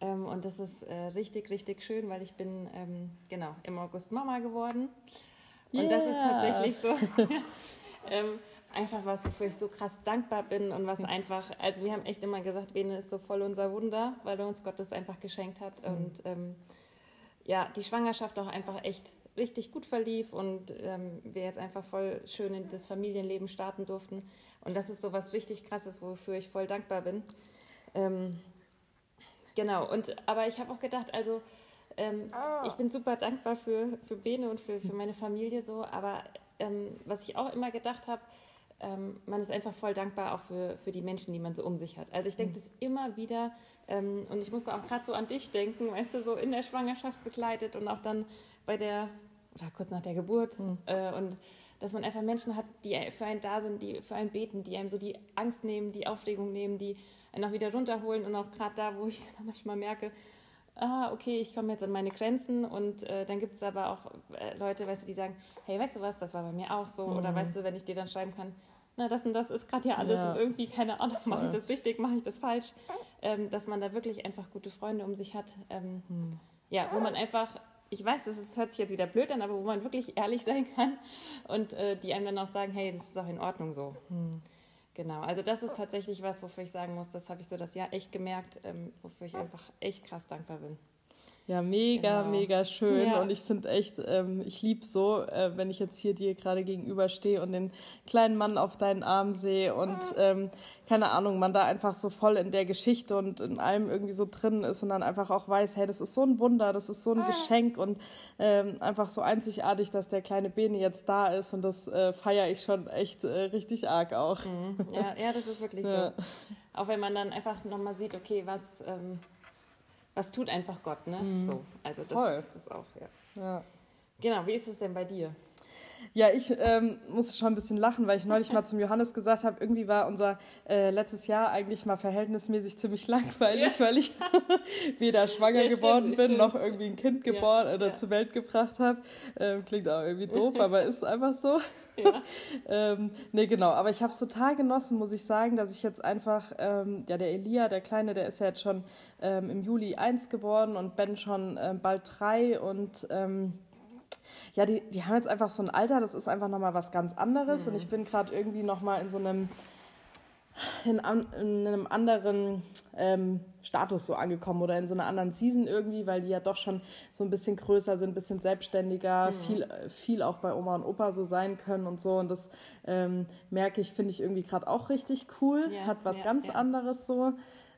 Ähm, und das ist äh, richtig, richtig schön, weil ich bin ähm, genau im August Mama geworden. Und yeah. das ist tatsächlich so ähm, einfach was, wofür ich so krass dankbar bin und was einfach, also wir haben echt immer gesagt, Bene ist so voll unser Wunder, weil er uns Gott das einfach geschenkt hat. Mhm. Und ähm, ja, die Schwangerschaft auch einfach echt richtig gut verlief und ähm, wir jetzt einfach voll schön in das Familienleben starten durften. Und das ist so was richtig krasses, wofür ich voll dankbar bin. Ähm, genau, und aber ich habe auch gedacht, also ähm, oh. ich bin super dankbar für, für Bene und für, für meine Familie so, aber ähm, was ich auch immer gedacht habe, ähm, man ist einfach voll dankbar auch für, für die Menschen, die man so um sich hat. Also ich denke mhm. das immer wieder ähm, und ich musste auch gerade so an dich denken, weißt du, so in der Schwangerschaft begleitet und auch dann bei der oder kurz nach der Geburt. Mhm. Äh, und dass man einfach Menschen hat, die für einen da sind, die für einen beten, die einem so die Angst nehmen, die Aufregung nehmen, die einen auch wieder runterholen. Und auch gerade da, wo ich dann manchmal merke, ah, okay, ich komme jetzt an meine Grenzen. Und äh, dann gibt es aber auch äh, Leute, weißt du, die sagen, hey, weißt du was, das war bei mir auch so. Mhm. Oder weißt du, wenn ich dir dann schreiben kann, na, das und das ist gerade ja alles ja. und irgendwie, keine Ahnung, mache ich das richtig, mache ich das falsch. Ähm, dass man da wirklich einfach gute Freunde um sich hat. Ähm, mhm. Ja, wo man einfach ich weiß, das ist, hört sich jetzt wieder blöd an, aber wo man wirklich ehrlich sein kann und äh, die einem dann auch sagen, hey, das ist auch in Ordnung so. Hm. Genau, also das ist tatsächlich was, wofür ich sagen muss, das habe ich so das Jahr echt gemerkt, ähm, wofür ich einfach echt krass dankbar bin. Ja, mega, genau. mega schön. Ja. Und ich finde echt, ähm, ich liebe so, äh, wenn ich jetzt hier dir gerade gegenüberstehe und den kleinen Mann auf deinen Arm sehe und ähm, keine Ahnung, man da einfach so voll in der Geschichte und in allem irgendwie so drin ist und dann einfach auch weiß, hey, das ist so ein Wunder, das ist so ein Geschenk und ähm, einfach so einzigartig, dass der kleine Beni jetzt da ist und das äh, feiere ich schon echt äh, richtig arg auch. Mhm. Ja, ja, das ist wirklich ja. so. Auch wenn man dann einfach nochmal sieht, okay, was ähm, was tut einfach Gott, ne? Mhm. So, also das, Voll. das auch, ja. ja. Genau, wie ist es denn bei dir? Ja, ich ähm, muss schon ein bisschen lachen, weil ich neulich mal zum Johannes gesagt habe, irgendwie war unser äh, letztes Jahr eigentlich mal verhältnismäßig ziemlich langweilig, ja. weil ich weder schwanger ja, geworden stimmt, bin, stimmt. noch irgendwie ein Kind geboren ja, oder zur Welt gebracht habe. Ähm, klingt auch irgendwie doof, aber ist einfach so. Ja. ähm, nee, genau. Aber ich habe es total genossen, muss ich sagen, dass ich jetzt einfach, ähm, ja, der Elia, der Kleine, der ist ja jetzt schon ähm, im Juli eins geworden und Ben schon ähm, bald drei und ähm, ja, die, die haben jetzt einfach so ein Alter, das ist einfach nochmal was ganz anderes. Mhm. Und ich bin gerade irgendwie nochmal in so einem, in, in einem anderen ähm, Status so angekommen oder in so einer anderen Season irgendwie, weil die ja doch schon so ein bisschen größer sind, ein bisschen selbstständiger, mhm. viel, viel auch bei Oma und Opa so sein können und so. Und das ähm, merke ich, finde ich irgendwie gerade auch richtig cool. Ja, Hat was ja, ganz ja. anderes so.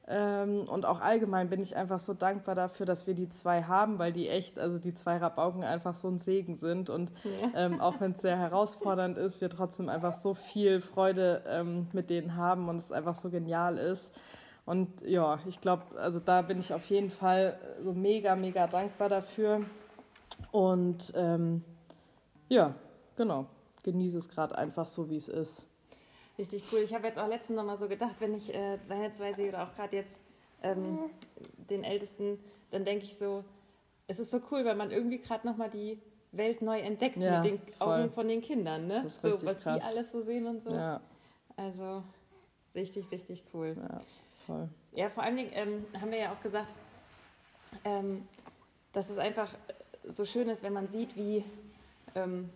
Ähm, und auch allgemein bin ich einfach so dankbar dafür, dass wir die zwei haben, weil die echt, also die zwei Rabauken einfach so ein Segen sind. Und ja. ähm, auch wenn es sehr herausfordernd ist, wir trotzdem einfach so viel Freude ähm, mit denen haben und es einfach so genial ist. Und ja, ich glaube, also da bin ich auf jeden Fall so mega, mega dankbar dafür. Und ähm, ja, genau, genieße es gerade einfach so, wie es ist. Richtig cool. Ich habe jetzt auch letztens noch mal so gedacht, wenn ich äh, deine zwei sehe oder auch gerade jetzt ähm, den Ältesten, dann denke ich so, es ist so cool, weil man irgendwie gerade noch mal die Welt neu entdeckt ja, mit den voll. Augen von den Kindern, ne? so, was krass. die alles so sehen und so. Ja. Also richtig, richtig cool. Ja, voll. Ja, vor allen Dingen ähm, haben wir ja auch gesagt, ähm, dass es einfach so schön ist, wenn man sieht, wie, ähm,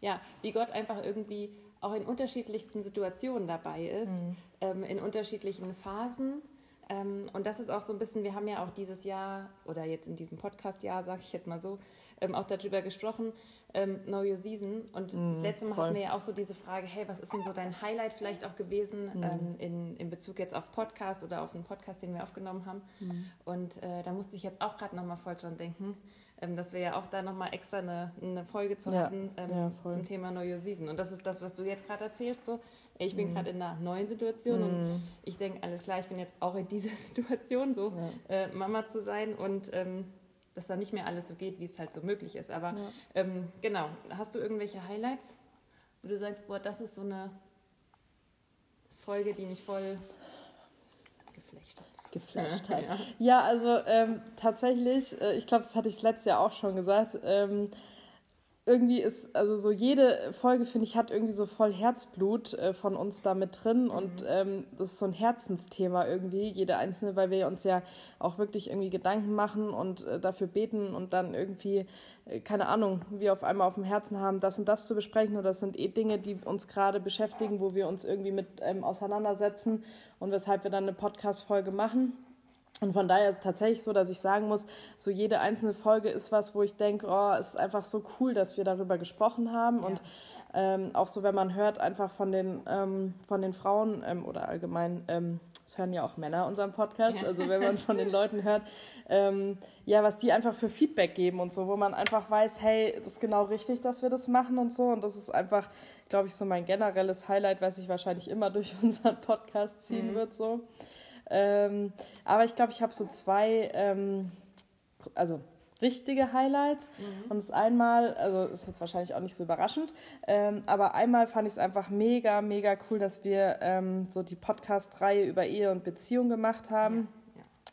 ja, wie Gott einfach irgendwie auch in unterschiedlichsten Situationen dabei ist, mhm. ähm, in unterschiedlichen Phasen. Ähm, und das ist auch so ein bisschen, wir haben ja auch dieses Jahr oder jetzt in diesem Podcast-Jahr, sage ich jetzt mal so, ähm, auch darüber gesprochen, ähm, Know Your Season. Und mhm, das letzte Mal voll. hatten wir ja auch so diese Frage, hey, was ist denn so dein Highlight vielleicht auch gewesen mhm. ähm, in, in Bezug jetzt auf Podcast oder auf einen Podcast, den wir aufgenommen haben. Mhm. Und äh, da musste ich jetzt auch gerade nochmal voll dran denken, ähm, dass wir ja auch da nochmal extra eine, eine Folge zu ja. hatten ähm, ja, zum Thema Your Season. Und das ist das, was du jetzt gerade erzählst. So, ich bin mhm. gerade in einer neuen Situation mhm. und ich denke, alles klar, ich bin jetzt auch in dieser Situation, so ja. äh, Mama zu sein und ähm, dass da nicht mehr alles so geht, wie es halt so möglich ist. Aber ähm, genau, hast du irgendwelche Highlights, wo du sagst, boah, das ist so eine Folge, die mich voll geflasht hat. Ja, also ähm, tatsächlich, äh, ich glaube, das hatte ich letztes Jahr auch schon gesagt. Ähm, irgendwie ist, also so jede Folge, finde ich, hat irgendwie so voll Herzblut äh, von uns da mit drin mhm. und ähm, das ist so ein Herzensthema irgendwie, jede einzelne, weil wir uns ja auch wirklich irgendwie Gedanken machen und äh, dafür beten und dann irgendwie, äh, keine Ahnung, wir auf einmal auf dem Herzen haben, das und das zu besprechen oder das sind eh Dinge, die uns gerade beschäftigen, wo wir uns irgendwie mit ähm, auseinandersetzen und weshalb wir dann eine Podcast-Folge machen. Und von daher ist es tatsächlich so, dass ich sagen muss, so jede einzelne Folge ist was, wo ich denke, oh, es ist einfach so cool, dass wir darüber gesprochen haben. Ja. Und ähm, auch so, wenn man hört, einfach von den, ähm, von den Frauen ähm, oder allgemein, ähm, es hören ja auch Männer unseren Podcast, ja. also wenn man von den Leuten hört, ähm, ja, was die einfach für Feedback geben und so, wo man einfach weiß, hey, das ist genau richtig, dass wir das machen und so. Und das ist einfach, glaube ich, so mein generelles Highlight, was sich wahrscheinlich immer durch unseren Podcast ziehen mhm. wird. So. Ähm, aber ich glaube, ich habe so zwei, ähm, also richtige Highlights. Mhm. Und das einmal, also ist jetzt wahrscheinlich auch nicht so überraschend, ähm, aber einmal fand ich es einfach mega, mega cool, dass wir ähm, so die Podcast-Reihe über Ehe und Beziehung gemacht haben. Ja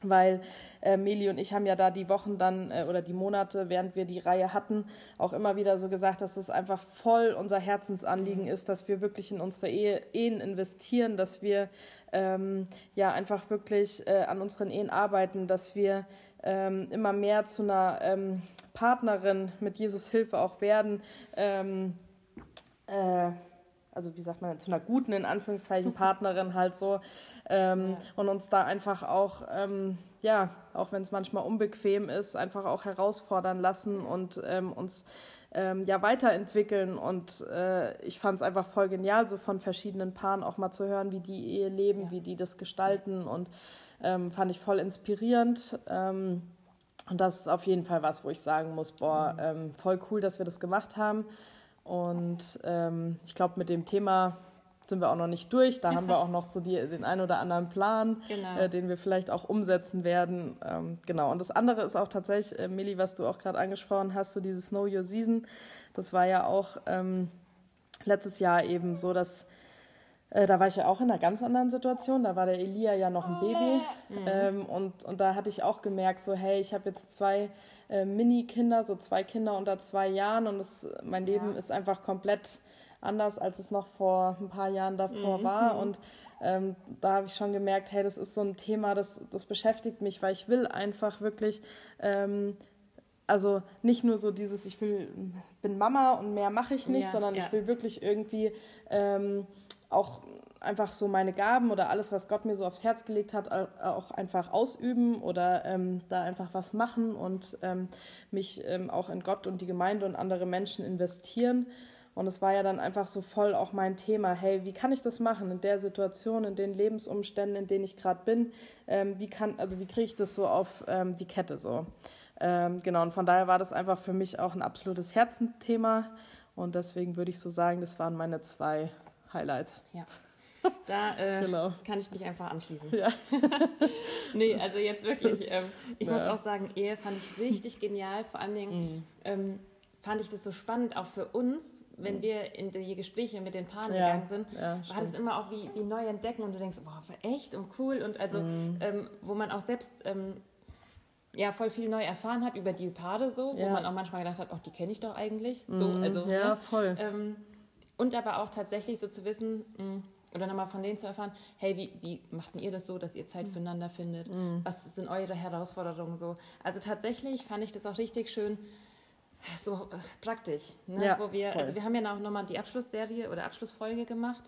weil äh, Meli und ich haben ja da die Wochen dann äh, oder die Monate, während wir die Reihe hatten, auch immer wieder so gesagt, dass es einfach voll unser Herzensanliegen mhm. ist, dass wir wirklich in unsere Ehe, Ehen investieren, dass wir ähm, ja einfach wirklich äh, an unseren Ehen arbeiten, dass wir ähm, immer mehr zu einer ähm, Partnerin mit Jesus Hilfe auch werden. Ähm, äh, also wie sagt man, zu einer guten, in Anführungszeichen, Partnerin halt so. Ähm, ja. Und uns da einfach auch, ähm, ja, auch wenn es manchmal unbequem ist, einfach auch herausfordern lassen und ähm, uns ähm, ja weiterentwickeln. Und äh, ich fand es einfach voll genial, so von verschiedenen Paaren auch mal zu hören, wie die Ehe leben, ja. wie die das gestalten. Und ähm, fand ich voll inspirierend. Ähm, und das ist auf jeden Fall was, wo ich sagen muss, boah, mhm. voll cool, dass wir das gemacht haben. Und ähm, ich glaube, mit dem Thema sind wir auch noch nicht durch. Da haben wir auch noch so die, den einen oder anderen Plan, genau. äh, den wir vielleicht auch umsetzen werden. Ähm, genau. Und das andere ist auch tatsächlich, äh, Milli, was du auch gerade angesprochen hast, so dieses Know Your Season. Das war ja auch ähm, letztes Jahr eben so, dass äh, da war ich ja auch in einer ganz anderen Situation. Da war der Elia ja noch ein Baby. Mhm. Ähm, und, und da hatte ich auch gemerkt, so, hey, ich habe jetzt zwei äh, Mini-Kinder, so zwei Kinder unter zwei Jahren und das, mein Leben ja. ist einfach komplett anders, als es noch vor ein paar Jahren davor mhm. war. Und ähm, da habe ich schon gemerkt, hey, das ist so ein Thema, das, das beschäftigt mich, weil ich will einfach wirklich ähm, also nicht nur so dieses, ich will, bin Mama und mehr mache ich nicht, Ja, sondern ja. ich will wirklich irgendwie ähm, auch einfach so meine Gaben oder alles, was Gott mir so aufs Herz gelegt hat, au- auch einfach ausüben oder ähm, da einfach was machen und ähm, mich ähm, auch in Gott und die Gemeinde und andere Menschen investieren. Und es war ja dann einfach so voll auch mein Thema, hey, wie kann ich das machen in der Situation, in den Lebensumständen, in denen ich gerade bin? Ähm, wie kann, also wie kriege ich das so auf ähm, die Kette so? Ähm, genau, und von daher war das einfach für mich auch ein absolutes Herzensthema. Und deswegen würde ich so sagen, das waren meine zwei Highlights. Ja. Da äh, Genau. kann ich mich einfach anschließen. Ja. nee, also jetzt wirklich, ähm, ich muss Ja. auch sagen, Ehe fand ich richtig genial. Vor allen Dingen ähm, fand ich das so spannend, auch für uns, wenn wir in die Gespräche mit den Paaren Ja, gegangen sind, ja, war das immer auch wie, wie neu entdecken und du denkst, boah, echt und cool und also, ähm, wo man auch selbst ähm, ja voll viel neu erfahren hat über die Paare so, wo Ja. man auch manchmal gedacht hat, ach, die kenne ich doch eigentlich. So, also, ja, ne? voll. Ähm, und aber auch tatsächlich so zu wissen, mh, oder nochmal von denen zu erfahren, hey, wie, wie macht ihr das so, dass ihr Zeit füreinander findet? Was sind eure Herausforderungen so? Also tatsächlich fand ich das auch richtig schön, so äh, praktisch. Ne? Ja, wo wir, voll. also wir haben ja auch nochmal die Abschlussserie oder Abschlussfolge gemacht,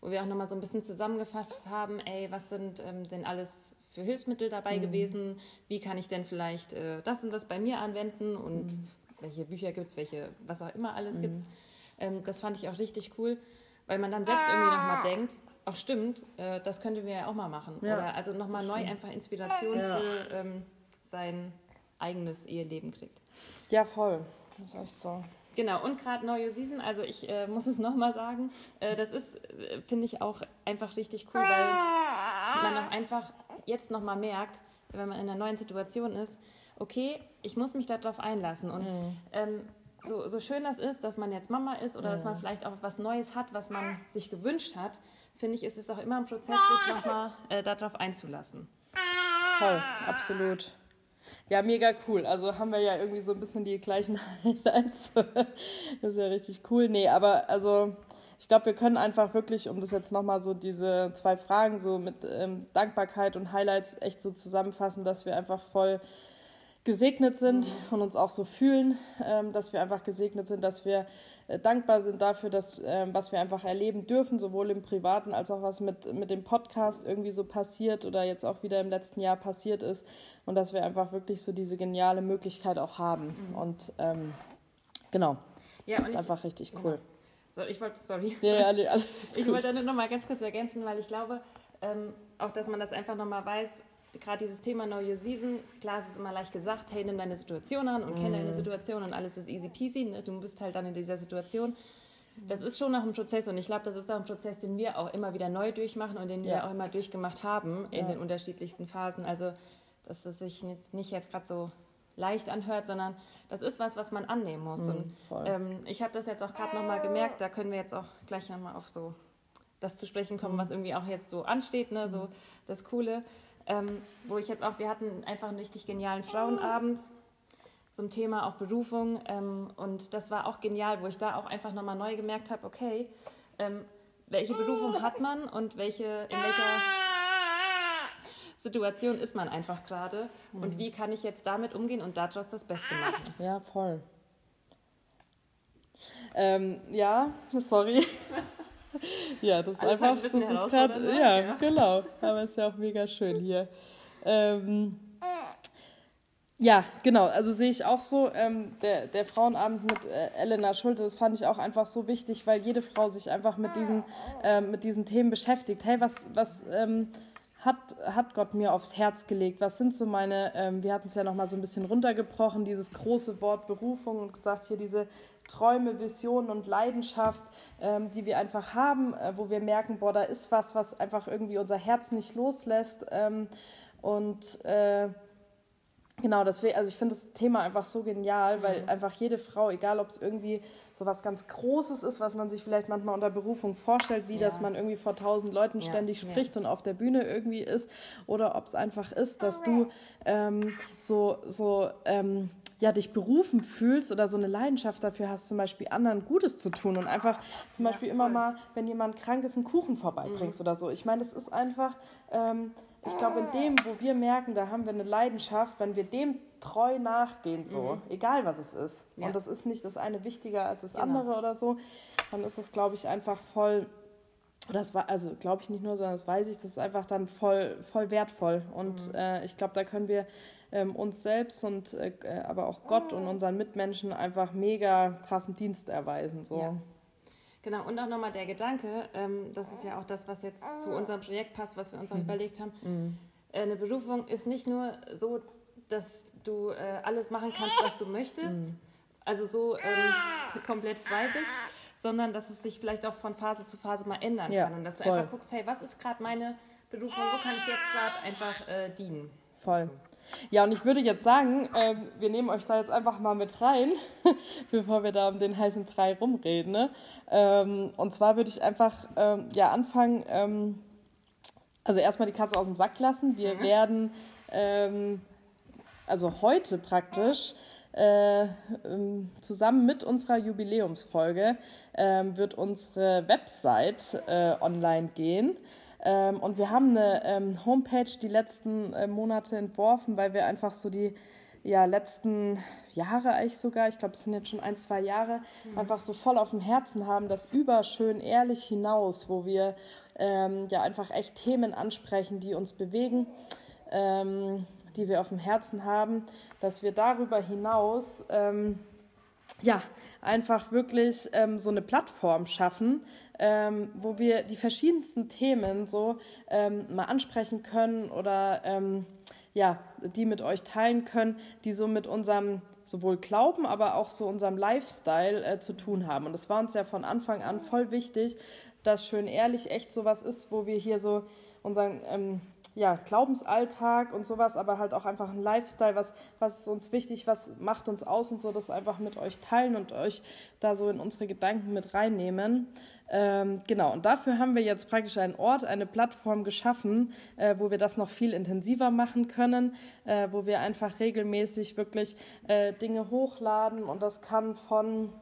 wo wir auch nochmal so ein bisschen zusammengefasst haben, ey, was sind ähm, denn alles für Hilfsmittel dabei gewesen? Wie kann ich denn vielleicht äh, das und das bei mir anwenden? Und welche Bücher gibt es, welche, was auch immer alles gibt ähm, Das fand ich auch richtig cool, weil man dann selbst irgendwie nochmal denkt, ach stimmt, äh, das könnten wir ja auch mal machen. Ja, Oder also nochmal neu einfach Inspiration Ja. für ähm, sein eigenes Eheleben kriegt. Ja, voll. Das ist echt so. Genau, und gerade Neue Season, also ich äh, muss es nochmal sagen, äh, das ist, äh, finde ich, auch einfach richtig cool, weil man auch einfach jetzt nochmal merkt, wenn man in einer neuen Situation ist, okay, ich muss mich darauf einlassen. Und ähm, so, so schön das ist, dass man jetzt Mama ist oder dass man vielleicht auch was Neues hat, was man sich gewünscht hat, finde ich, ist es auch immer ein Prozess, sich nochmal äh, darauf einzulassen. Voll, absolut. Ja, mega cool. Also haben wir ja irgendwie so ein bisschen die gleichen Highlights. Das ist ja richtig cool. Nee, aber also ich glaube, wir können einfach wirklich, um das jetzt nochmal so diese zwei Fragen so mit ähm, Dankbarkeit und Highlights echt so zusammenfassen, dass wir einfach voll gesegnet sind und uns auch so fühlen, ähm, dass wir einfach gesegnet sind, dass wir äh, dankbar sind dafür, dass, ähm, was wir einfach erleben dürfen, sowohl im Privaten als auch was mit, mit dem Podcast irgendwie so passiert oder jetzt auch wieder im letzten Jahr passiert ist und dass wir einfach wirklich so diese geniale Möglichkeit auch haben. Und ähm, genau, Ja, das ist ich, einfach richtig cool. so, ich wollte, sorry. Ja, ja, alle, alles Ich gut. wollte nur noch mal ganz kurz ergänzen, weil ich glaube, ähm, auch dass man das einfach noch mal weiß, gerade dieses Thema Know Your Season, klar es ist immer leicht gesagt, hey, nimm deine Situation an und kenne Mhm. deine Situation und alles ist easy peasy, ne? du bist halt dann in dieser Situation. Das ist schon noch ein Prozess und ich glaube, das ist auch ein Prozess, den wir auch immer wieder neu durchmachen und den wir Ja. auch immer durchgemacht haben in Ja. den unterschiedlichsten Phasen. Also, dass es sich jetzt nicht jetzt gerade so leicht anhört, sondern das ist was, was man annehmen muss. und Mhm, voll. ähm, ich habe das jetzt auch gerade nochmal gemerkt, da können wir jetzt auch gleich nochmal auf so das zu sprechen kommen, was irgendwie auch jetzt so ansteht, ne? so das Coole. Ähm, wo ich jetzt auch, wir hatten einfach einen richtig genialen Frauenabend zum Thema auch Berufung ähm, und das war auch genial, wo ich da auch einfach nochmal neu gemerkt habe, okay, ähm, welche Berufung hat man und welche, in welcher Situation ist man einfach gerade und wie kann ich jetzt damit umgehen und daraus das Beste machen. Ja, voll. Ähm, ja, sorry. ja, das ist Alles einfach, ein das ist gerade, ne? ja, Ja. genau. Aber ist ja auch mega schön hier. Ähm, ja, genau, also sehe ich auch so, ähm, der, der Frauenabend mit äh, Elena Schulte, das fand ich auch einfach so wichtig, weil jede Frau sich einfach mit diesen, ähm, mit diesen Themen beschäftigt. Hey, was, was ähm, hat, hat Gott mir aufs Herz gelegt? Was sind so meine, ähm, wir hatten es ja nochmal so ein bisschen runtergebrochen, dieses große Wort Berufung und gesagt, hier diese Träume, Visionen und Leidenschaft, ähm, die wir einfach haben, äh, wo wir merken, boah, da ist was, was einfach irgendwie unser Herz nicht loslässt. Ähm, und äh, Genau, deswegen, also ich finde das Thema einfach so genial, weil Mhm. einfach jede Frau, egal ob es irgendwie so was ganz Großes ist, was man sich vielleicht manchmal unter Berufung vorstellt, wie Ja. dass man irgendwie vor tausend Leuten Ja, ständig ja. spricht und auf der Bühne irgendwie ist, oder ob es einfach ist, dass du ähm, so, so ähm, ja, dich berufen fühlst oder so eine Leidenschaft dafür hast, zum Beispiel anderen Gutes zu tun und einfach zum Beispiel immer mal, wenn jemand krank ist, einen Kuchen vorbeibringst Mhm. oder so. Ich meine, das ist einfach, ähm, ich glaube, in dem, wo wir merken, da haben wir eine Leidenschaft, wenn wir dem treu nachgehen, so, mhm. egal was es ist. Ja. Und das ist nicht das eine wichtiger als das genau. andere oder so, dann ist das, glaube ich, einfach voll, das war, also glaube ich nicht nur, sondern das weiß ich, das ist einfach dann voll, voll wertvoll. Und mhm. äh, ich glaube, da können wir ähm, uns selbst und äh, aber auch Gott und unseren Mitmenschen einfach mega krassen Dienst erweisen. So. Ja. Genau, und auch nochmal der Gedanke, ähm, das ist ja auch das, was jetzt zu unserem Projekt passt, was wir uns auch mhm. überlegt haben. Mhm. Äh, eine Berufung ist nicht nur so, dass du äh, alles machen kannst, was du möchtest, mhm. also so ähm, komplett frei bist, sondern dass es sich vielleicht auch von Phase zu Phase mal ändern ja, kann. Und dass du voll. einfach guckst, hey, was ist gerade meine Berufung, wo kann ich jetzt gerade einfach äh, dienen? Voll. So. Ja, und ich würde jetzt sagen, äh, wir nehmen euch da jetzt einfach mal mit rein, bevor wir da um den heißen Brei rumreden. Ne? Ähm, und zwar würde ich einfach ähm, ja, anfangen, ähm, also erstmal die Katze aus dem Sack lassen. Wir mhm. werden ähm, also heute praktisch äh, ähm, zusammen mit unserer Jubiläumsfolge äh, wird unsere Website äh, online gehen. Ähm, und wir haben eine ähm, Homepage die letzten äh, Monate entworfen, weil wir einfach so die ja, letzten Jahre eigentlich sogar, ich glaube, es sind jetzt schon ein, zwei Jahre, mhm. einfach so voll auf dem Herzen haben, das überschön ehrlich hinaus, wo wir ähm, ja einfach echt Themen ansprechen, die uns bewegen, ähm, die wir auf dem Herzen haben, dass wir darüber hinaus ähm, ja einfach wirklich ähm, so eine Plattform schaffen, ähm, wo wir die verschiedensten Themen so ähm, mal ansprechen können oder ähm, ja, die mit euch teilen können, die so mit unserem sowohl Glauben, aber auch so unserem Lifestyle äh, zu tun haben. Und das war uns ja von Anfang an voll wichtig, dass schön ehrlich echt sowas ist, wo wir hier so unseren ähm, ja, Glaubensalltag und sowas, aber halt auch einfach ein Lifestyle, was, was ist uns wichtig, was macht uns aus und so, das einfach mit euch teilen und euch da so in unsere Gedanken mit reinnehmen. Ähm, genau, und dafür haben wir jetzt praktisch einen Ort, eine Plattform geschaffen, äh, wo wir das noch viel intensiver machen können, äh, wo wir einfach regelmäßig wirklich äh, Dinge hochladen und das kann von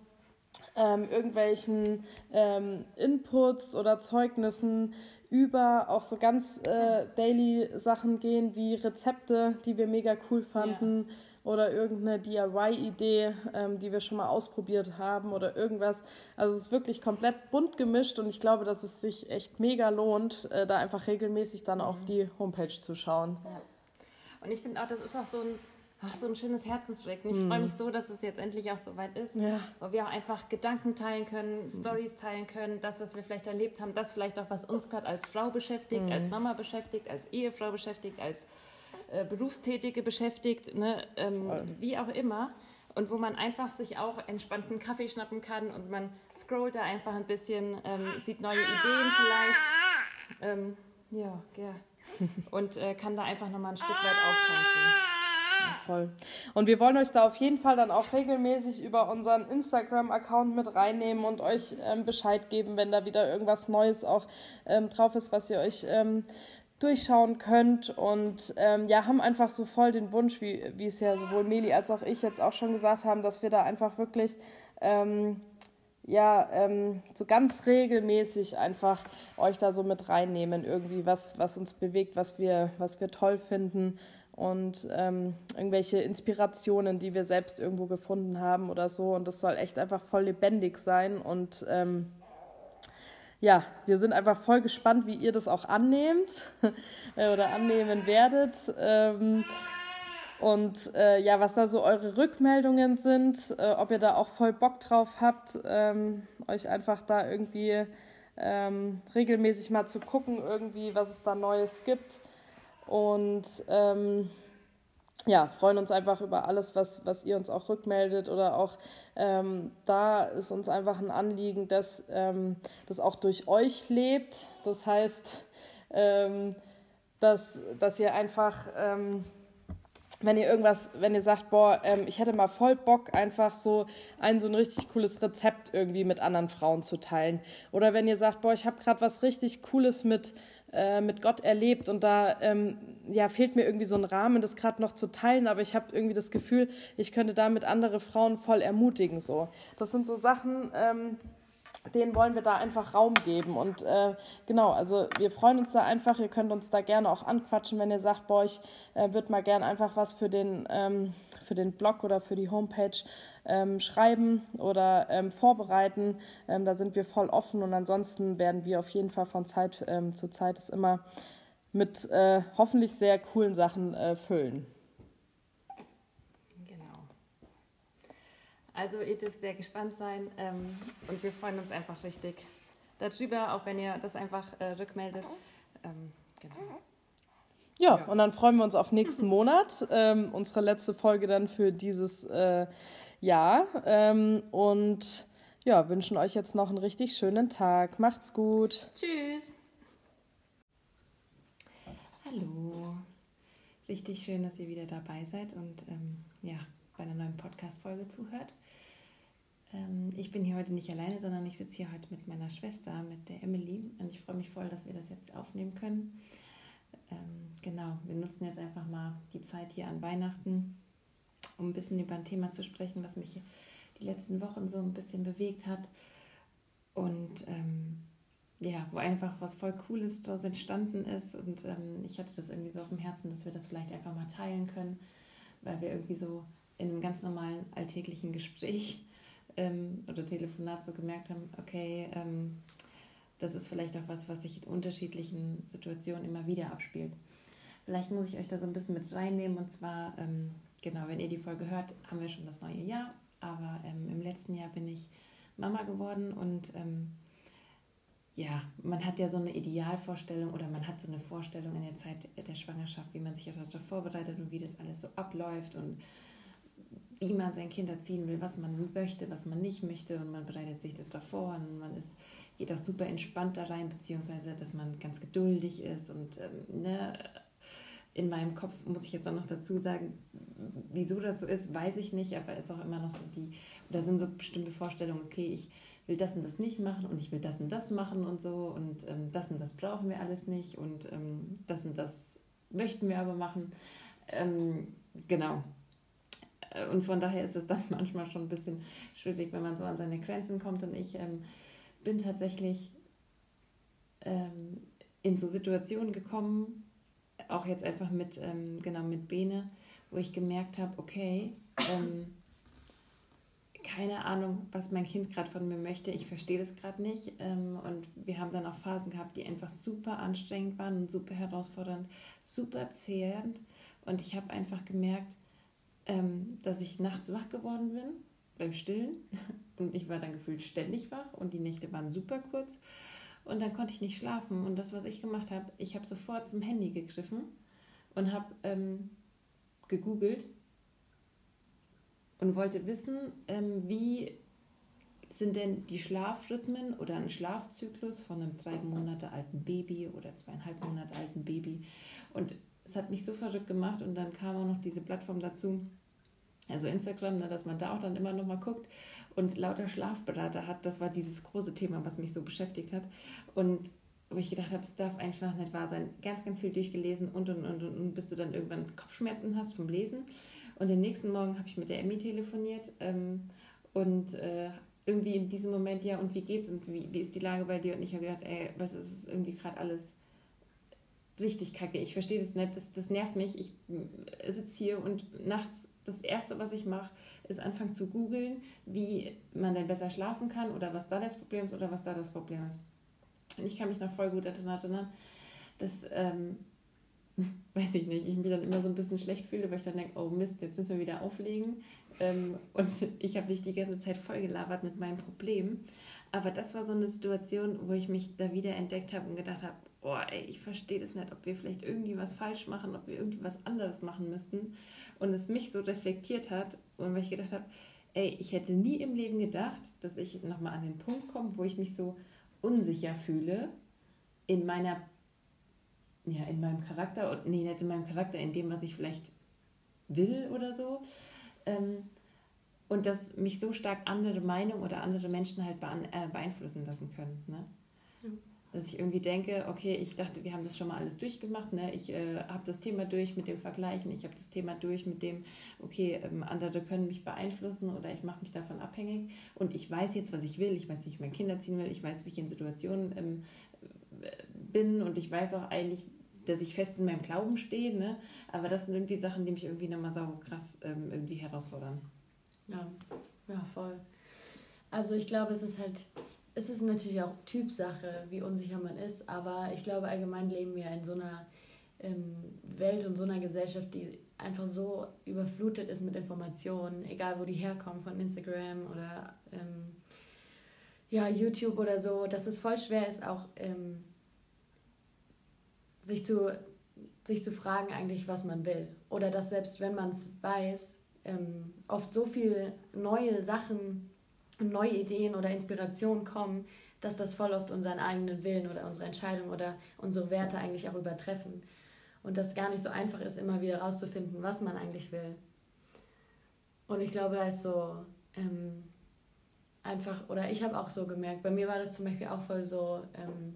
ähm, irgendwelchen ähm, Inputs oder Zeugnissen über auch so ganz äh, daily Sachen gehen wie Rezepte, die wir mega cool fanden. Ja oder irgendeine DIY-Idee, ähm, die wir schon mal ausprobiert haben oder irgendwas. Also es ist wirklich komplett bunt gemischt und ich glaube, dass es sich echt mega lohnt, äh, da einfach regelmäßig dann mhm. auf die Homepage zu schauen. Ja. Und ich finde auch, das ist auch so ein, ach, so ein schönes Herzensprojekt. Ich mhm. freue mich so, dass es jetzt endlich auch so weit ist, ja. wo wir auch einfach Gedanken teilen können, mhm. Stories teilen können, das, was wir vielleicht erlebt haben, das vielleicht auch, was uns gerade als Frau beschäftigt, mhm. als Mama beschäftigt, als Ehefrau beschäftigt, als äh, Berufstätige beschäftigt, ne, ähm, wie auch immer. Und wo man einfach sich auch entspannten Kaffee schnappen kann und man scrollt da einfach ein bisschen, ähm, sieht neue Ideen vielleicht. Ähm, ja, ja. Und äh, kann da einfach nochmal ein Stück weit auftanken. Voll. Und wir wollen euch da auf jeden Fall dann auch regelmäßig über unseren Instagram-Account mit reinnehmen und euch ähm, Bescheid geben, wenn da wieder irgendwas Neues auch ähm, drauf ist, was ihr euch ähm, durchschauen könnt und ähm, ja, haben einfach so voll den Wunsch, wie, wie es ja sowohl Meli als auch ich jetzt auch schon gesagt haben, dass wir da einfach wirklich ähm, ja, ähm, so ganz regelmäßig einfach euch da so mit reinnehmen, irgendwie was, was uns bewegt, was wir, was wir toll finden und ähm, irgendwelche Inspirationen, die wir selbst irgendwo gefunden haben oder so. Und das soll echt einfach voll lebendig sein und ähm, ja, wir sind einfach voll gespannt, wie ihr das auch annehmt äh, oder annehmen werdet. Ähm, und äh, ja, was da so eure Rückmeldungen sind, äh, ob ihr da auch voll Bock drauf habt, ähm, euch einfach da irgendwie ähm, regelmäßig mal zu gucken, irgendwie, was es da Neues gibt. Und ähm, ja, freuen uns einfach über alles, was, was ihr uns auch rückmeldet oder auch ähm, da ist uns einfach ein Anliegen, dass ähm, das auch durch euch lebt. Das heißt, ähm, dass, dass ihr einfach, ähm, wenn ihr irgendwas, wenn ihr sagt, boah, ähm, ich hätte mal voll Bock, einfach so ein so ein richtig cooles Rezept irgendwie mit anderen Frauen zu teilen. Oder wenn ihr sagt, boah, ich habe gerade was richtig Cooles mit äh, mit Gott erlebt und da ähm, ja, fehlt mir irgendwie so ein Rahmen, das gerade noch zu teilen, aber ich habe irgendwie das Gefühl, ich könnte damit andere Frauen voll ermutigen. So. Das sind so Sachen, ähm, denen wollen wir da einfach Raum geben. Und äh, genau, also wir freuen uns da einfach. Ihr könnt uns da gerne auch anquatschen, wenn ihr sagt, boah, ich äh, würde mal gerne einfach was für den, ähm, für den Blog oder für die Homepage ähm, schreiben oder ähm, vorbereiten. Ähm, da sind wir voll offen und ansonsten werden wir auf jeden Fall von Zeit ähm, zu Zeit es immer mit äh, hoffentlich sehr coolen Sachen äh, füllen. Also ihr dürft sehr gespannt sein ähm, und wir freuen uns einfach richtig darüber, auch wenn ihr das einfach äh, rückmeldet. Ähm, genau. Ja, ja, und dann freuen wir uns auf nächsten Monat. Ähm, unsere letzte Folge dann für dieses äh, Jahr. Ähm, und ja, wünschen euch jetzt noch einen richtig schönen Tag. Macht's gut. Tschüss. Hallo. Richtig schön, dass ihr wieder dabei seid und ähm, ja, bei einer neuen Podcast-Folge zuhört. Ähm, ich bin hier heute nicht alleine, sondern ich sitze hier heute mit meiner Schwester, mit der Emily. Und ich freue mich voll, dass wir das jetzt aufnehmen können. Ähm, genau, wir nutzen jetzt einfach mal die Zeit hier an Weihnachten, um ein bisschen über ein Thema zu sprechen, was mich die letzten Wochen so ein bisschen bewegt hat. Und ähm, ja, wo einfach was voll Cooles daraus entstanden ist. Und ähm, ich hatte das irgendwie so auf dem Herzen, dass wir das vielleicht einfach mal teilen können, weil wir irgendwie so in einem ganz normalen alltäglichen Gespräch ähm, oder Telefonat so gemerkt haben, okay, ähm, das ist vielleicht auch was, was sich in unterschiedlichen Situationen immer wieder abspielt. Vielleicht muss ich euch da so ein bisschen mit reinnehmen. Und zwar, ähm, genau, wenn ihr die Folge hört, haben wir schon das neue Jahr, aber ähm, im letzten Jahr bin ich Mama geworden. Und ähm, ja, man hat ja so eine Idealvorstellung oder man hat so eine Vorstellung in der Zeit der Schwangerschaft, wie man sich darauf vorbereitet und wie das alles so abläuft und wie man sein Kind erziehen will, was man möchte, was man nicht möchte. Und man bereitet sich das davor und man ist, geht auch super entspannt da rein, beziehungsweise dass man ganz geduldig ist und ähm, ne, in meinem Kopf muss ich jetzt auch noch dazu sagen, wieso das so ist, weiß ich nicht, aber ist auch immer noch so die, oder sind so bestimmte Vorstellungen, okay, ich will das und das nicht machen und ich will das und das machen und so und ähm, das und das brauchen wir alles nicht und ähm, das und das möchten wir aber machen. Ähm, genau, äh, und von daher ist es dann manchmal schon ein bisschen schwierig, wenn man so an seine Grenzen kommt. Und ich ähm, bin tatsächlich ähm, in so Situationen gekommen, auch jetzt einfach mit, ähm, genau mit Bene, wo ich gemerkt habe, okay, ähm, keine Ahnung, was mein Kind gerade von mir möchte. Ich verstehe das gerade nicht. Ähm, und wir haben dann auch Phasen gehabt, die einfach super anstrengend waren und super herausfordernd, super zehrend. Und ich habe einfach gemerkt, ähm, dass ich nachts wach geworden bin beim Stillen. Und ich war dann gefühlt ständig wach und die Nächte waren super kurz. Und dann konnte ich nicht schlafen. Und das, was ich gemacht habe, ich habe sofort zum Handy gegriffen und habe ähm, gegoogelt und wollte wissen, ähm, wie sind denn die Schlafrhythmen oder ein Schlafzyklus von einem drei Monate alten Baby oder zweieinhalb Monate alten Baby. Und es hat mich so verrückt gemacht. Und dann kam auch noch diese Plattform dazu, also Instagram, ne, dass man da auch dann immer noch mal guckt und lauter Schlafberater hat. Das war dieses große Thema, was mich so beschäftigt hat und wo ich gedacht habe, es darf einfach nicht wahr sein. Ganz, ganz viel durchgelesen und und und und, und bis du dann irgendwann Kopfschmerzen hast vom Lesen. Und den nächsten Morgen habe ich mit der Emmy telefoniert ähm, und äh, irgendwie in diesem Moment, ja, und wie geht's und wie, wie ist die Lage bei dir? Und ich habe gedacht, ey, was ist irgendwie gerade alles richtig kacke. Ich verstehe das nicht, das, das nervt mich. Ich sitze hier und nachts, das Erste, was ich mache, ist anfangen zu googeln, wie man denn besser schlafen kann oder was da das Problem ist oder was da das Problem ist. Und ich kann mich noch voll gut daran erinnern, dass, ähm, weiß ich nicht, ich mich dann immer so ein bisschen schlecht fühle, weil ich dann denke, oh Mist, jetzt müssen wir wieder auflegen. Ähm, und ich habe dich die ganze Zeit voll gelabert mit meinen Problemen. Aber das war so eine Situation, wo ich mich da wieder entdeckt habe und gedacht habe, oh ey, ich verstehe das nicht, ob wir vielleicht irgendwie was falsch machen, ob wir irgendwie was anderes machen müssten. Und es mich so reflektiert hat und weil ich gedacht habe, ey, ich hätte nie im Leben gedacht, dass ich nochmal an den Punkt komme, wo ich mich so unsicher fühle in meiner, ja, in meinem Charakter, und nee, nicht in meinem Charakter, in dem, was ich vielleicht will oder so. Ähm, und dass mich so stark andere Meinungen oder andere Menschen halt äh, beeinflussen lassen können. Ne? Dass ich irgendwie denke, okay, ich dachte, wir haben das schon mal alles durchgemacht, ne? ich äh, habe das Thema durch mit dem Vergleichen, ich habe das Thema durch mit dem, okay, ähm, andere können mich beeinflussen oder ich mache mich davon abhängig und ich weiß jetzt, was ich will, ich weiß, wie ich meine Kinder ziehen will, ich weiß, wie ich in Situationen ähm, bin und ich weiß auch eigentlich, dass ich fest in meinem Glauben stehe, ne? aber das sind irgendwie Sachen, die mich irgendwie nochmal so krass ähm, irgendwie herausfordern. Ja, ja, voll. Also ich glaube, es ist halt es ist natürlich auch Typsache, wie unsicher man ist, aber ich glaube, allgemein leben wir in so einer ähm, Welt und so einer Gesellschaft, die einfach so überflutet ist mit Informationen, egal wo die herkommen, von Instagram oder ähm, ja, YouTube oder so, dass es voll schwer ist, auch ähm, sich, zu, sich zu fragen eigentlich, was man will. Oder dass selbst wenn man es weiß, ähm, oft so viele neue Sachen neue Ideen oder Inspirationen kommen, dass das voll oft unseren eigenen Willen oder unsere Entscheidung oder unsere Werte eigentlich auch übertreffen. Und das gar nicht so einfach ist, immer wieder rauszufinden, was man eigentlich will. Und ich glaube, da ist so ähm, einfach, oder ich habe auch so gemerkt, bei mir war das zum Beispiel auch voll so ähm,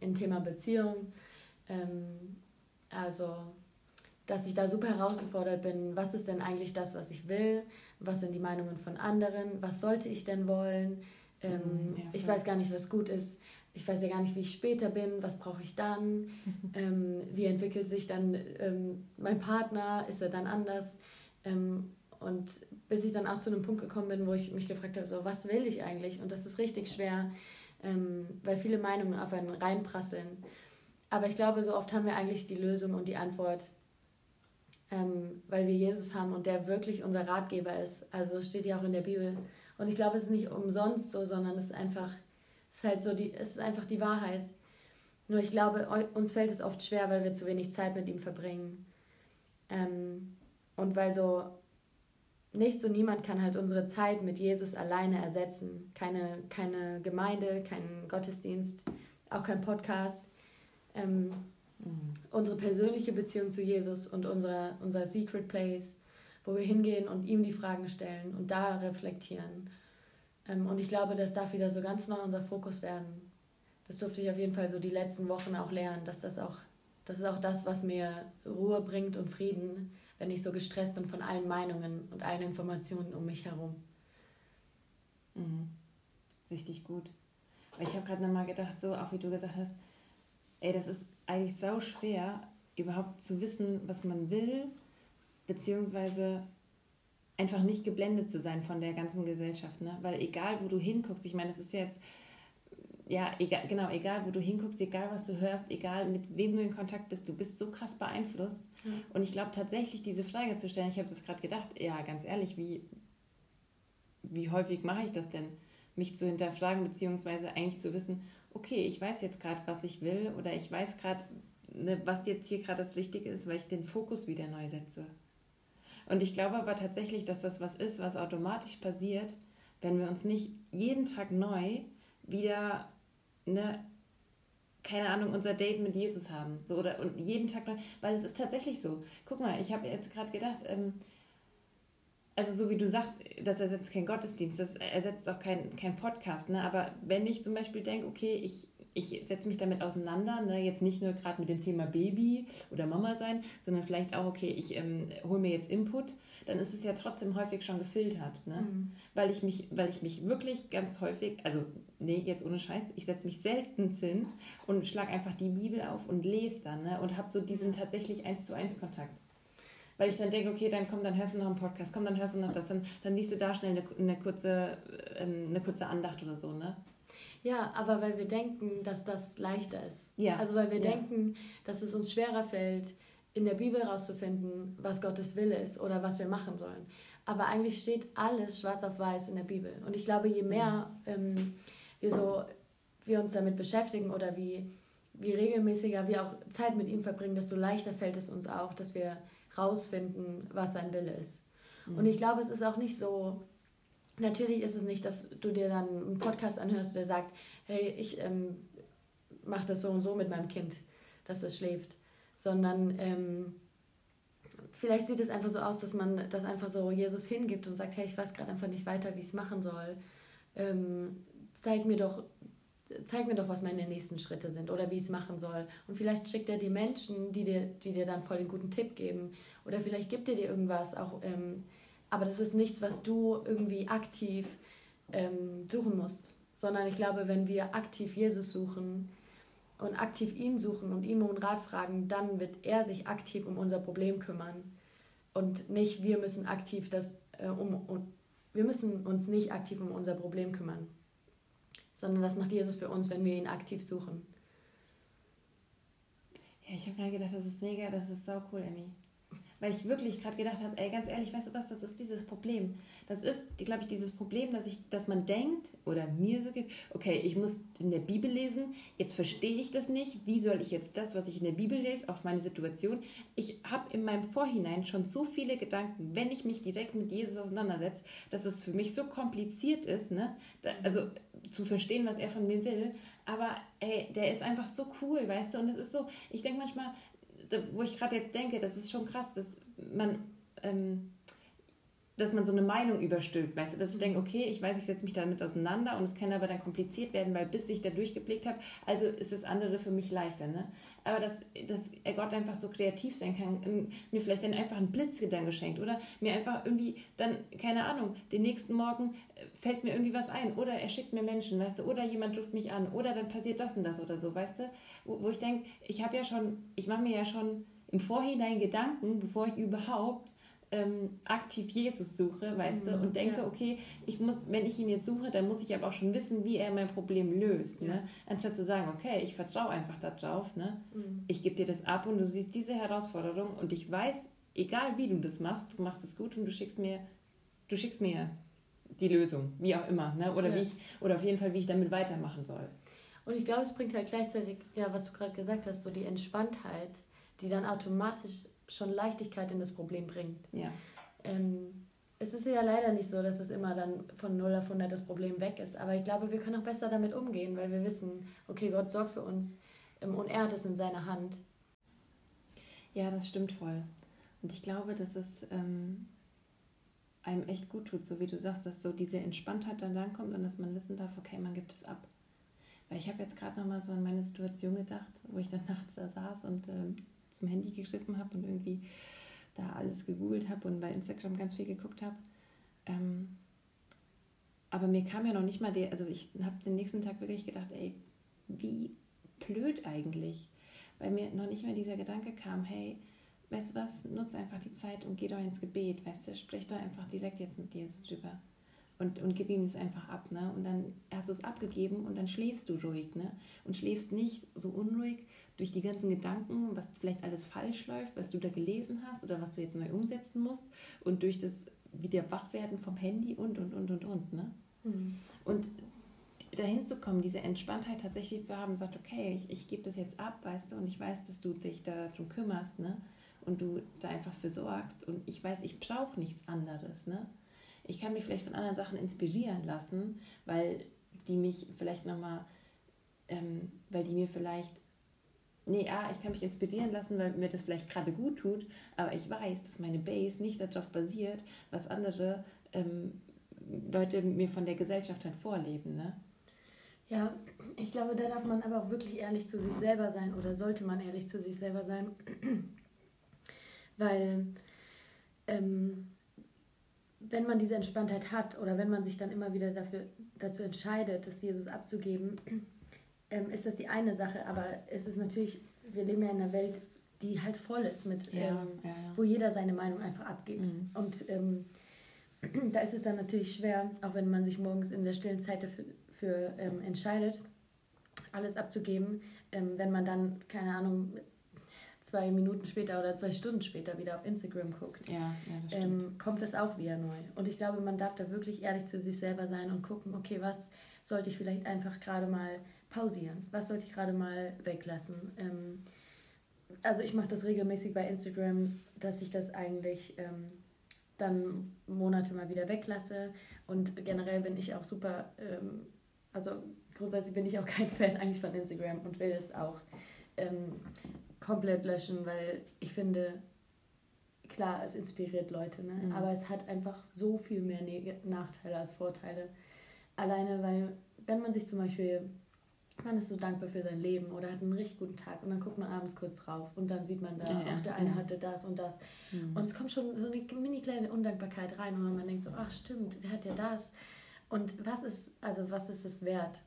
im Thema Beziehung. Ähm, also dass ich da super herausgefordert bin, was ist denn eigentlich das, was ich will, was sind die Meinungen von anderen, was sollte ich denn wollen, ähm, mhm, ja, ich weiß gar nicht, was gut ist, ich weiß ja gar nicht, wie ich später bin, was brauche ich dann, ähm, wie entwickelt sich dann ähm, mein Partner, ist er dann anders? Ähm, und bis ich dann auch zu einem Punkt gekommen bin, wo ich mich gefragt habe, so, was will ich eigentlich? Und das ist richtig schwer, ähm, weil viele Meinungen auf einen reinprasseln. Aber ich glaube, so oft haben wir eigentlich die Lösung und die Antwort ähm, weil wir Jesus haben und der wirklich unser Ratgeber ist. Also es steht ja auch in der Bibel. Und ich glaube, es ist nicht umsonst so, sondern es ist einfach, es ist halt so, die, es ist einfach die Wahrheit. Nur ich glaube, uns fällt es oft schwer, weil wir zu wenig Zeit mit ihm verbringen. Ähm, und weil so nichts und niemand kann halt unsere Zeit mit Jesus alleine ersetzen. Keine, keine Gemeinde, kein Gottesdienst, auch kein Podcast. Ähm, Unsere persönliche Beziehung zu Jesus und unser, unser Secret Place, wo wir hingehen und ihm die Fragen stellen und da reflektieren. Ähm, und ich glaube, das darf wieder so ganz neu unser Fokus werden. Das durfte ich auf jeden Fall so die letzten Wochen auch lernen, dass das auch, das ist auch das, was mir Ruhe bringt und Frieden, wenn ich so gestresst bin von allen Meinungen und allen Informationen um mich herum. Mhm. Richtig gut. Ich habe gerade nochmal gedacht, so auch wie du gesagt hast, ey, das ist eigentlich sau schwer, überhaupt zu wissen, was man will, beziehungsweise einfach nicht geblendet zu sein von der ganzen Gesellschaft. Ne? Weil egal, wo du hinguckst, ich meine, es ist jetzt, ja, egal, genau, egal, wo du hinguckst, egal, was du hörst, egal, mit wem du in Kontakt bist, du bist so krass beeinflusst. Mhm. Und ich glaube tatsächlich, diese Frage zu stellen, ich habe das gerade gedacht, ja, ganz ehrlich, wie, wie häufig mache ich das denn? Mich zu hinterfragen, beziehungsweise eigentlich zu wissen, okay, ich weiß jetzt gerade, was ich will oder ich weiß gerade, ne, was jetzt hier gerade das Richtige ist, weil ich den Fokus wieder neu setze. Und ich glaube aber tatsächlich, dass das was ist, was automatisch passiert, wenn wir uns nicht jeden Tag neu wieder, ne, keine Ahnung, unser Date mit Jesus haben. So, oder, und jeden Tag weil es ist tatsächlich so. Guck mal, ich habe jetzt gerade gedacht, ähm, also so wie du sagst, das ersetzt kein Gottesdienst, das ersetzt auch kein, kein Podcast, ne? aber wenn ich zum Beispiel denke, okay, ich, ich setze mich damit auseinander, ne? jetzt nicht nur gerade mit dem Thema Baby oder Mama sein, sondern vielleicht auch, okay, ich ähm, hole mir jetzt Input, dann ist es ja trotzdem häufig schon gefiltert, ne? Mhm. weil, ich mich, weil ich mich wirklich ganz häufig, also nee, jetzt ohne Scheiß, ich setze mich selten hin und schlage einfach die Bibel auf und lese dann ne? und habe so diesen tatsächlich eins zu eins Kontakt weil ich dann denke, okay, dann komm, dann hörst du noch einen Podcast, komm, dann hörst du noch das, dann, dann liest du da schnell eine, eine, kurze, ähm, eine kurze Andacht oder so, ne? Ja, aber weil wir denken, dass das leichter ist. Ja. Also weil wir ja. denken, dass es uns schwerer fällt, in der Bibel herauszufinden, was Gottes Wille ist oder was wir machen sollen. Aber eigentlich steht alles schwarz auf weiß in der Bibel. Und ich glaube, je mehr ähm, wir so wir uns damit beschäftigen oder wie, wie regelmäßiger wir auch Zeit mit ihm verbringen, desto leichter fällt es uns auch, dass wir rausfinden, was sein Wille ist. Mhm. Und ich glaube, es ist auch nicht so, natürlich ist es nicht, dass du dir dann einen Podcast anhörst, der sagt, hey, ich ähm, mache das so und so mit meinem Kind, dass es schläft, sondern ähm, vielleicht sieht es einfach so aus, dass man das einfach so Jesus hingibt und sagt, hey, ich weiß gerade einfach nicht weiter, wie ich es machen soll. Ähm, zeig mir doch zeig mir doch, was meine nächsten Schritte sind oder wie ich es machen soll. Und vielleicht schickt er dir Menschen, die dir, die dir dann voll den guten Tipp geben. Oder vielleicht gibt er dir irgendwas auch. Ähm, aber das ist nichts, was du irgendwie aktiv ähm, suchen musst. Sondern ich glaube, wenn wir aktiv Jesus suchen und aktiv ihn suchen und ihm um Rat fragen, dann wird er sich aktiv um unser Problem kümmern. Und nicht wir müssen aktiv das äh, um, um wir müssen uns nicht aktiv um unser Problem kümmern sondern das macht Jesus für uns, wenn wir ihn aktiv suchen. Ja, ich habe gerade gedacht, das ist mega, das ist sau cool, Emmy. Weil ich wirklich gerade gedacht habe, ey, ganz ehrlich, weißt du was, das ist dieses Problem. Das ist, glaube ich, dieses Problem, dass, ich, dass man denkt, oder mir so geht, okay, ich muss in der Bibel lesen, jetzt verstehe ich das nicht, wie soll ich jetzt das, was ich in der Bibel lese, auf meine Situation. Ich habe in meinem Vorhinein schon so viele Gedanken, wenn ich mich direkt mit Jesus auseinandersetze, dass es für mich so kompliziert ist, ne? Also zu verstehen, was er von mir will. Aber ey, der ist einfach so cool, weißt du? Und es ist so, ich denke manchmal, wo ich gerade jetzt denke, das ist schon krass, dass man, ähm, dass man so eine Meinung überstülpt, weißt du, dass ich denke, okay, ich weiß, ich setze mich damit auseinander und es kann aber dann kompliziert werden, weil bis ich da durchgeblickt habe, also ist das andere für mich leichter, ne? Aber dass, dass Gott einfach so kreativ sein kann, mir vielleicht dann einfach einen Blitzgedanke schenkt oder mir einfach irgendwie dann, keine Ahnung, den nächsten Morgen äh, fällt mir irgendwie was ein oder er schickt mir Menschen, weißt du, oder jemand ruft mich an oder dann passiert das und das oder so, weißt du, wo, wo ich denke, ich habe ja schon, ich mache mir ja schon im Vorhinein Gedanken, bevor ich überhaupt ähm, aktiv Jesus suche, weißt mhm, du, und denke, ja. okay, ich muss, wenn ich ihn jetzt suche, dann muss ich aber auch schon wissen, wie er mein Problem löst, ne? ja. ne? Anstatt zu sagen, okay, ich vertraue einfach darauf, ne? Mhm. Ich gebe dir das ab und du siehst diese Herausforderung und ich weiß, egal wie du das machst, du machst es gut und du schickst mir, du schickst mir die Lösung, wie auch immer, ne? Oder ja. wie ich, oder auf jeden Fall, wie ich damit weitermachen soll. Und ich glaube, es bringt halt gleichzeitig, ja, was du gerade gesagt hast, so die Entspanntheit, die dann automatisch schon Leichtigkeit in das Problem bringt. Ja. Ähm, es ist ja leider nicht so, dass es immer dann von 0 auf 100 das Problem weg ist. Aber ich glaube, wir können auch besser damit umgehen, weil wir wissen, okay, Gott sorgt für uns ähm, und er hat es in seiner Hand. Ja, das stimmt voll. Und ich glaube, dass es ähm, einem echt gut tut, so wie du sagst, dass so diese Entspanntheit dann dann kommt und dass man wissen darf, okay, man gibt es ab. Weil ich habe jetzt gerade noch mal so an meine Situation gedacht, wo ich dann nachts da saß und ähm, zum Handy gegriffen habe und irgendwie da alles gegoogelt habe und bei Instagram ganz viel geguckt habe. Ähm, aber mir kam ja noch nicht mal der, also ich habe den nächsten Tag wirklich gedacht, ey, wie blöd eigentlich. Weil mir noch nicht mal dieser Gedanke kam, hey, weißt du was, nutze einfach die Zeit und geh doch ins Gebet, weißt du, sprich doch einfach direkt jetzt mit Jesus drüber und, und gib ihm das einfach ab. Ne? Und dann hast du es abgegeben und dann schläfst du ruhig. Ne? Und schläfst nicht so unruhig durch die ganzen Gedanken, was vielleicht alles falsch läuft, was du da gelesen hast oder was du jetzt neu umsetzen musst und durch das wieder Wachwerden vom Handy und, und, und, und, und. Ne? Mhm. Und dahin zu kommen, diese Entspanntheit tatsächlich zu haben, sagt, okay, ich, ich gebe das jetzt ab, weißt du, und ich weiß, dass du dich darum kümmerst, ne? Und du da einfach für sorgst. Und ich weiß, ich brauche nichts anderes, ne? ich kann mich vielleicht von anderen Sachen inspirieren lassen, weil die mich vielleicht nochmal, ähm, weil die mir vielleicht, nee, ah, ich kann mich inspirieren lassen, weil mir das vielleicht gerade gut tut, aber ich weiß, dass meine Base nicht darauf basiert, was andere ähm, Leute mir von der Gesellschaft halt vorleben, ne? Ja, ich glaube, da darf man aber auch wirklich ehrlich zu sich selber sein oder sollte man ehrlich zu sich selber sein, weil ähm, wenn man diese Entspanntheit hat oder wenn man sich dann immer wieder dafür, dazu entscheidet, das Jesus abzugeben, ähm, ist das die eine Sache. Aber es ist natürlich, wir leben ja in einer Welt, die halt voll ist mit, ja, ähm, ja, ja. wo jeder seine Meinung einfach abgibt. Mhm. Und ähm, da ist es dann natürlich schwer, auch wenn man sich morgens in der stillen Zeit dafür für, ähm, entscheidet, alles abzugeben, ähm, wenn man dann, keine Ahnung, zwei Minuten später oder zwei Stunden später wieder auf Instagram guckt, ja, ja, ähm, kommt das auch wieder neu. Und ich glaube, man darf da wirklich ehrlich zu sich selber sein und gucken, okay, was sollte ich vielleicht einfach gerade mal pausieren? Was sollte ich gerade mal weglassen? Ähm, also ich mache das regelmäßig bei Instagram, dass ich das eigentlich ähm, dann Monate mal wieder weglasse. Und generell bin ich auch super, ähm, also grundsätzlich bin ich auch kein Fan eigentlich von Instagram und will es auch ähm, komplett löschen, weil ich finde, klar, es inspiriert Leute, ne? Mhm. aber es hat einfach so viel mehr Nachteile als Vorteile. Alleine, weil, wenn man sich zum Beispiel man ist so dankbar für sein Leben oder hat einen richtig guten Tag und dann guckt man abends kurz drauf und dann sieht man da, ja, ach, der eine ja. hatte das und das. Mhm. Und es kommt schon so eine mini kleine Undankbarkeit rein und man denkt so, ach stimmt, der hat ja das. Und was ist, also was ist es wert?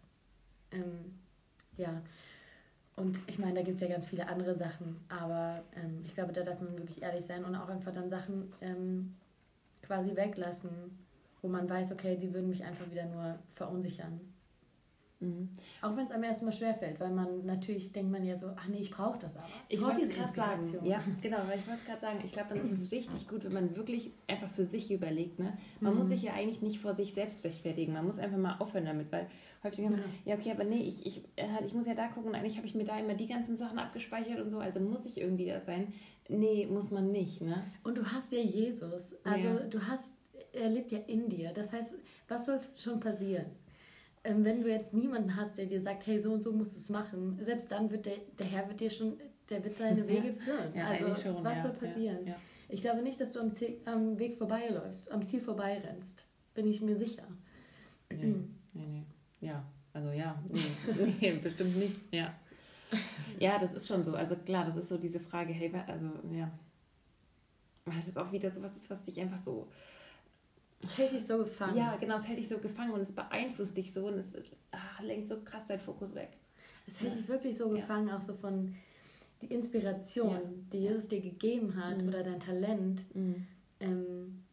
Ähm, ja. Und ich meine, da gibt es ja ganz viele andere Sachen, aber ähm, ich glaube, da darf man wirklich ehrlich sein und auch einfach dann Sachen ähm, quasi weglassen, wo man weiß, okay, die würden mich einfach wieder nur verunsichern. Mhm. Auch wenn es einem erstmal schwerfällt, weil man natürlich denkt man ja so, ach nee, ich brauche das aber. Ich, ich wollte es gerade sagen. Ja, genau, weil ich wollte es gerade sagen. Ich glaube, dann ist es richtig gut, wenn man wirklich einfach für sich überlegt. Ne? Man mhm. muss sich ja eigentlich nicht vor sich selbst rechtfertigen. Man muss einfach mal aufhören damit, weil häufig denkt man, ja. okay, aber nee, ich, ich, äh, ich muss ja da gucken. Eigentlich habe ich mir da immer die ganzen Sachen abgespeichert und so, also muss ich irgendwie da sein. Nee, muss man nicht. Ne? Und du hast ja Jesus. Also ja. du hast, er lebt ja in dir. Das heißt, was soll schon passieren? Ähm, wenn du jetzt niemanden hast, der dir sagt, hey, so und so musst du es machen, selbst dann wird der, der Herr wird dir schon, der wird deine Wege führen. Ja, also schon, was ja, soll passieren? Ja, ich glaube nicht, dass du am, Ziel, am Weg vorbeiläufst, am Ziel vorbeirennst. Bin ich mir sicher. Nee, nee, nee. Ja, also ja, nee, nee, bestimmt nicht, ja. Ja, das ist schon so. Also klar, das ist so diese Frage, hey, also ja. Weil es ist auch wieder so was ist, was dich einfach so es hält dich so gefangen. Ja, genau, es hält dich so gefangen und es beeinflusst dich so und es ach, lenkt so krass deinen Fokus weg. Es hält ja. dich wirklich so gefangen, ja. auch so von die Inspiration, ja. die Jesus dir gegeben hat mhm. oder dein Talent. Mhm. Ähm,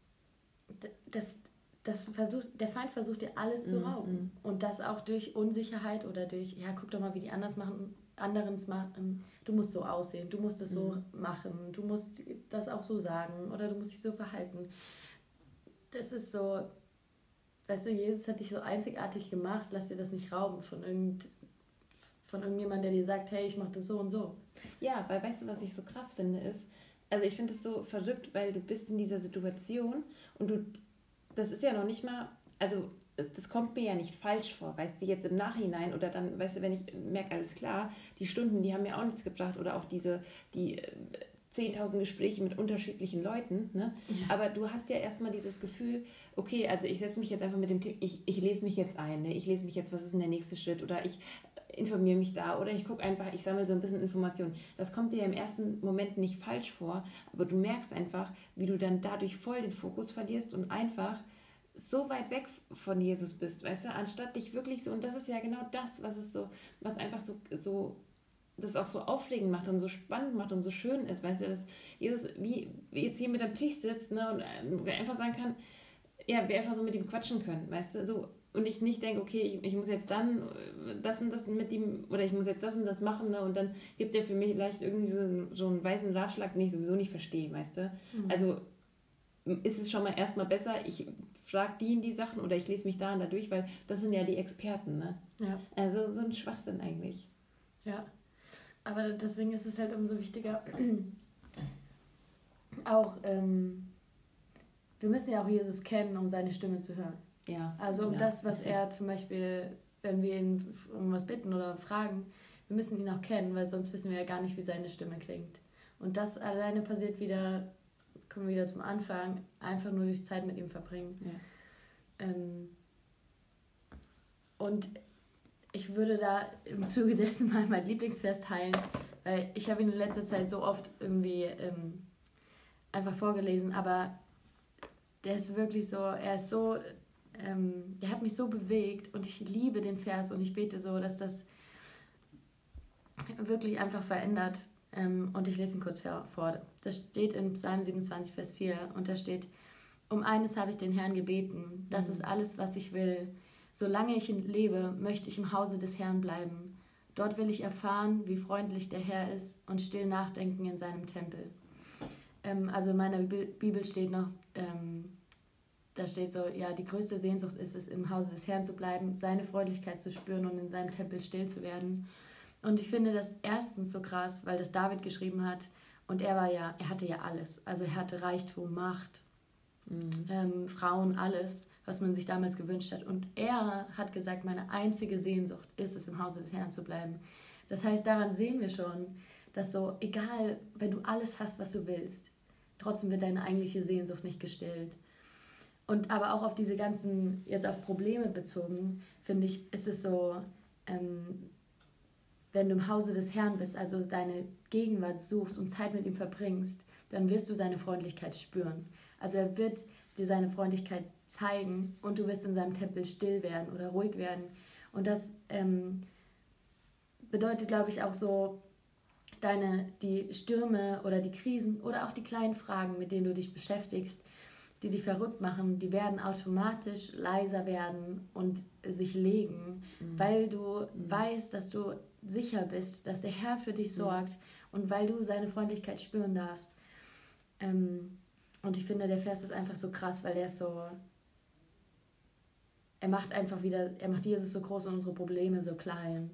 das, das versucht, der Feind versucht dir alles zu mhm. rauben. Mhm. Und das auch durch Unsicherheit oder durch, ja, guck doch mal, wie die anders machen, anderen es machen. Du musst so aussehen, du musst es so mhm. machen, du musst das auch so sagen oder du musst dich so verhalten das ist so, weißt du, Jesus hat dich so einzigartig gemacht, lass dir das nicht rauben von, irgend, von irgendjemandem, der dir sagt, hey, ich mache das so und so. Ja, weil weißt du, was ich so krass finde, ist, also ich finde es so verrückt, weil du bist in dieser Situation und du, das ist ja noch nicht mal, also das kommt mir ja nicht falsch vor, weißt du, jetzt im Nachhinein oder dann, weißt du, wenn ich merke, alles klar, die Stunden, die haben mir auch nichts gebracht oder auch diese, die 10.000 Gespräche mit unterschiedlichen Leuten. Ne? Ja. Aber du hast ja erstmal dieses Gefühl, okay, also ich setze mich jetzt einfach mit dem Thema, ich, ich lese mich jetzt ein, ne? ich lese mich jetzt, was ist denn der nächste Schritt oder ich informiere mich da oder ich gucke einfach, ich sammle so ein bisschen Informationen. Das kommt dir im ersten Moment nicht falsch vor, aber du merkst einfach, wie du dann dadurch voll den Fokus verlierst und einfach so weit weg von Jesus bist, weißt du, anstatt dich wirklich so, und das ist ja genau das, was es so, was einfach so, so das auch so aufregend macht und so spannend macht und so schön ist, weißt du, dass Jesus wie jetzt hier mit am Tisch sitzt ne, und äh, einfach sagen kann, ja, wir einfach so mit ihm quatschen können, weißt du, so und ich nicht denke, okay, ich, ich muss jetzt dann äh, das und das mit ihm oder ich muss jetzt das und das machen ne, und dann gibt er für mich vielleicht irgendwie so, so einen weißen Ratschlag, den ich sowieso nicht verstehe, weißt du. Mhm. Also ist es schon mal erstmal besser, ich frage die in die Sachen oder ich lese mich da und da durch, weil das sind ja die Experten, ne? Ja. Also so ein Schwachsinn eigentlich. Ja. Aber deswegen ist es halt umso wichtiger, auch, ähm, wir müssen ja auch Jesus kennen, um seine Stimme zu hören. Ja. Also um ja. das, was er zum Beispiel, wenn wir ihn um was bitten oder fragen, wir müssen ihn auch kennen, weil sonst wissen wir ja gar nicht, wie seine Stimme klingt. Und das alleine passiert wieder, kommen wir wieder zum Anfang, einfach nur durch Zeit mit ihm verbringen. Ja. Ähm, und ich würde da im Zuge dessen mal mein Lieblingsvers teilen, weil ich habe ihn in letzter Zeit so oft irgendwie ähm, einfach vorgelesen, aber der ist wirklich so, er ist so, ähm, er hat mich so bewegt und ich liebe den Vers und ich bete so, dass das wirklich einfach verändert. Ähm, und ich lese ihn kurz vor. Das steht in Psalm 27, Vers 4 und da steht, um eines habe ich den Herrn gebeten, das mhm. ist alles, was ich will Solange ich lebe, möchte ich im Hause des Herrn bleiben. Dort will ich erfahren, wie freundlich der Herr ist und still nachdenken in seinem Tempel. Ähm, also in meiner Bibel steht noch, ähm, da steht so, ja, die größte Sehnsucht ist es, im Hause des Herrn zu bleiben, seine Freundlichkeit zu spüren und in seinem Tempel still zu werden. Und ich finde das erstens so krass, weil das David geschrieben hat. Und er war ja, er hatte ja alles. Also er hatte Reichtum, Macht, mhm. ähm, Frauen, alles was man sich damals gewünscht hat. Und er hat gesagt, meine einzige Sehnsucht ist es, im Hause des Herrn zu bleiben. Das heißt, daran sehen wir schon, dass so, egal, wenn du alles hast, was du willst, trotzdem wird deine eigentliche Sehnsucht nicht gestillt. Und aber auch auf diese ganzen, jetzt auf Probleme bezogen, finde ich, ist es so, ähm, wenn du im Hause des Herrn bist, also seine Gegenwart suchst und Zeit mit ihm verbringst, dann wirst du seine Freundlichkeit spüren. Also er wird dir seine Freundlichkeit zeigen und du wirst in seinem Tempel still werden oder ruhig werden. Und das ähm, bedeutet, glaube ich, auch so, deine, die Stürme oder die Krisen oder auch die kleinen Fragen, mit denen du dich beschäftigst, die dich verrückt machen, die werden automatisch leiser werden und sich legen, mhm. weil du mhm. weißt, dass du sicher bist, dass der Herr für dich mhm. sorgt und weil du seine Freundlichkeit spüren darfst. Ähm, und ich finde, der Vers ist einfach so krass, weil der ist so. Er macht einfach wieder, er macht Jesus so groß und unsere Probleme so klein.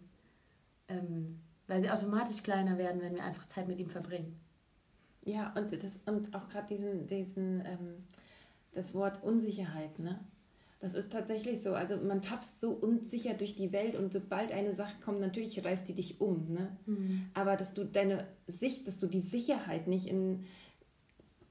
Ähm, weil sie automatisch kleiner werden, wenn wir einfach Zeit mit ihm verbringen. Ja, und, das, und auch gerade diesen, diesen ähm, das Wort Unsicherheit, ne? Das ist tatsächlich so. Also man tapst so unsicher durch die Welt und sobald eine Sache kommt, natürlich reißt die dich um. Ne? Mhm. Aber dass du deine Sicht, dass du die Sicherheit nicht in,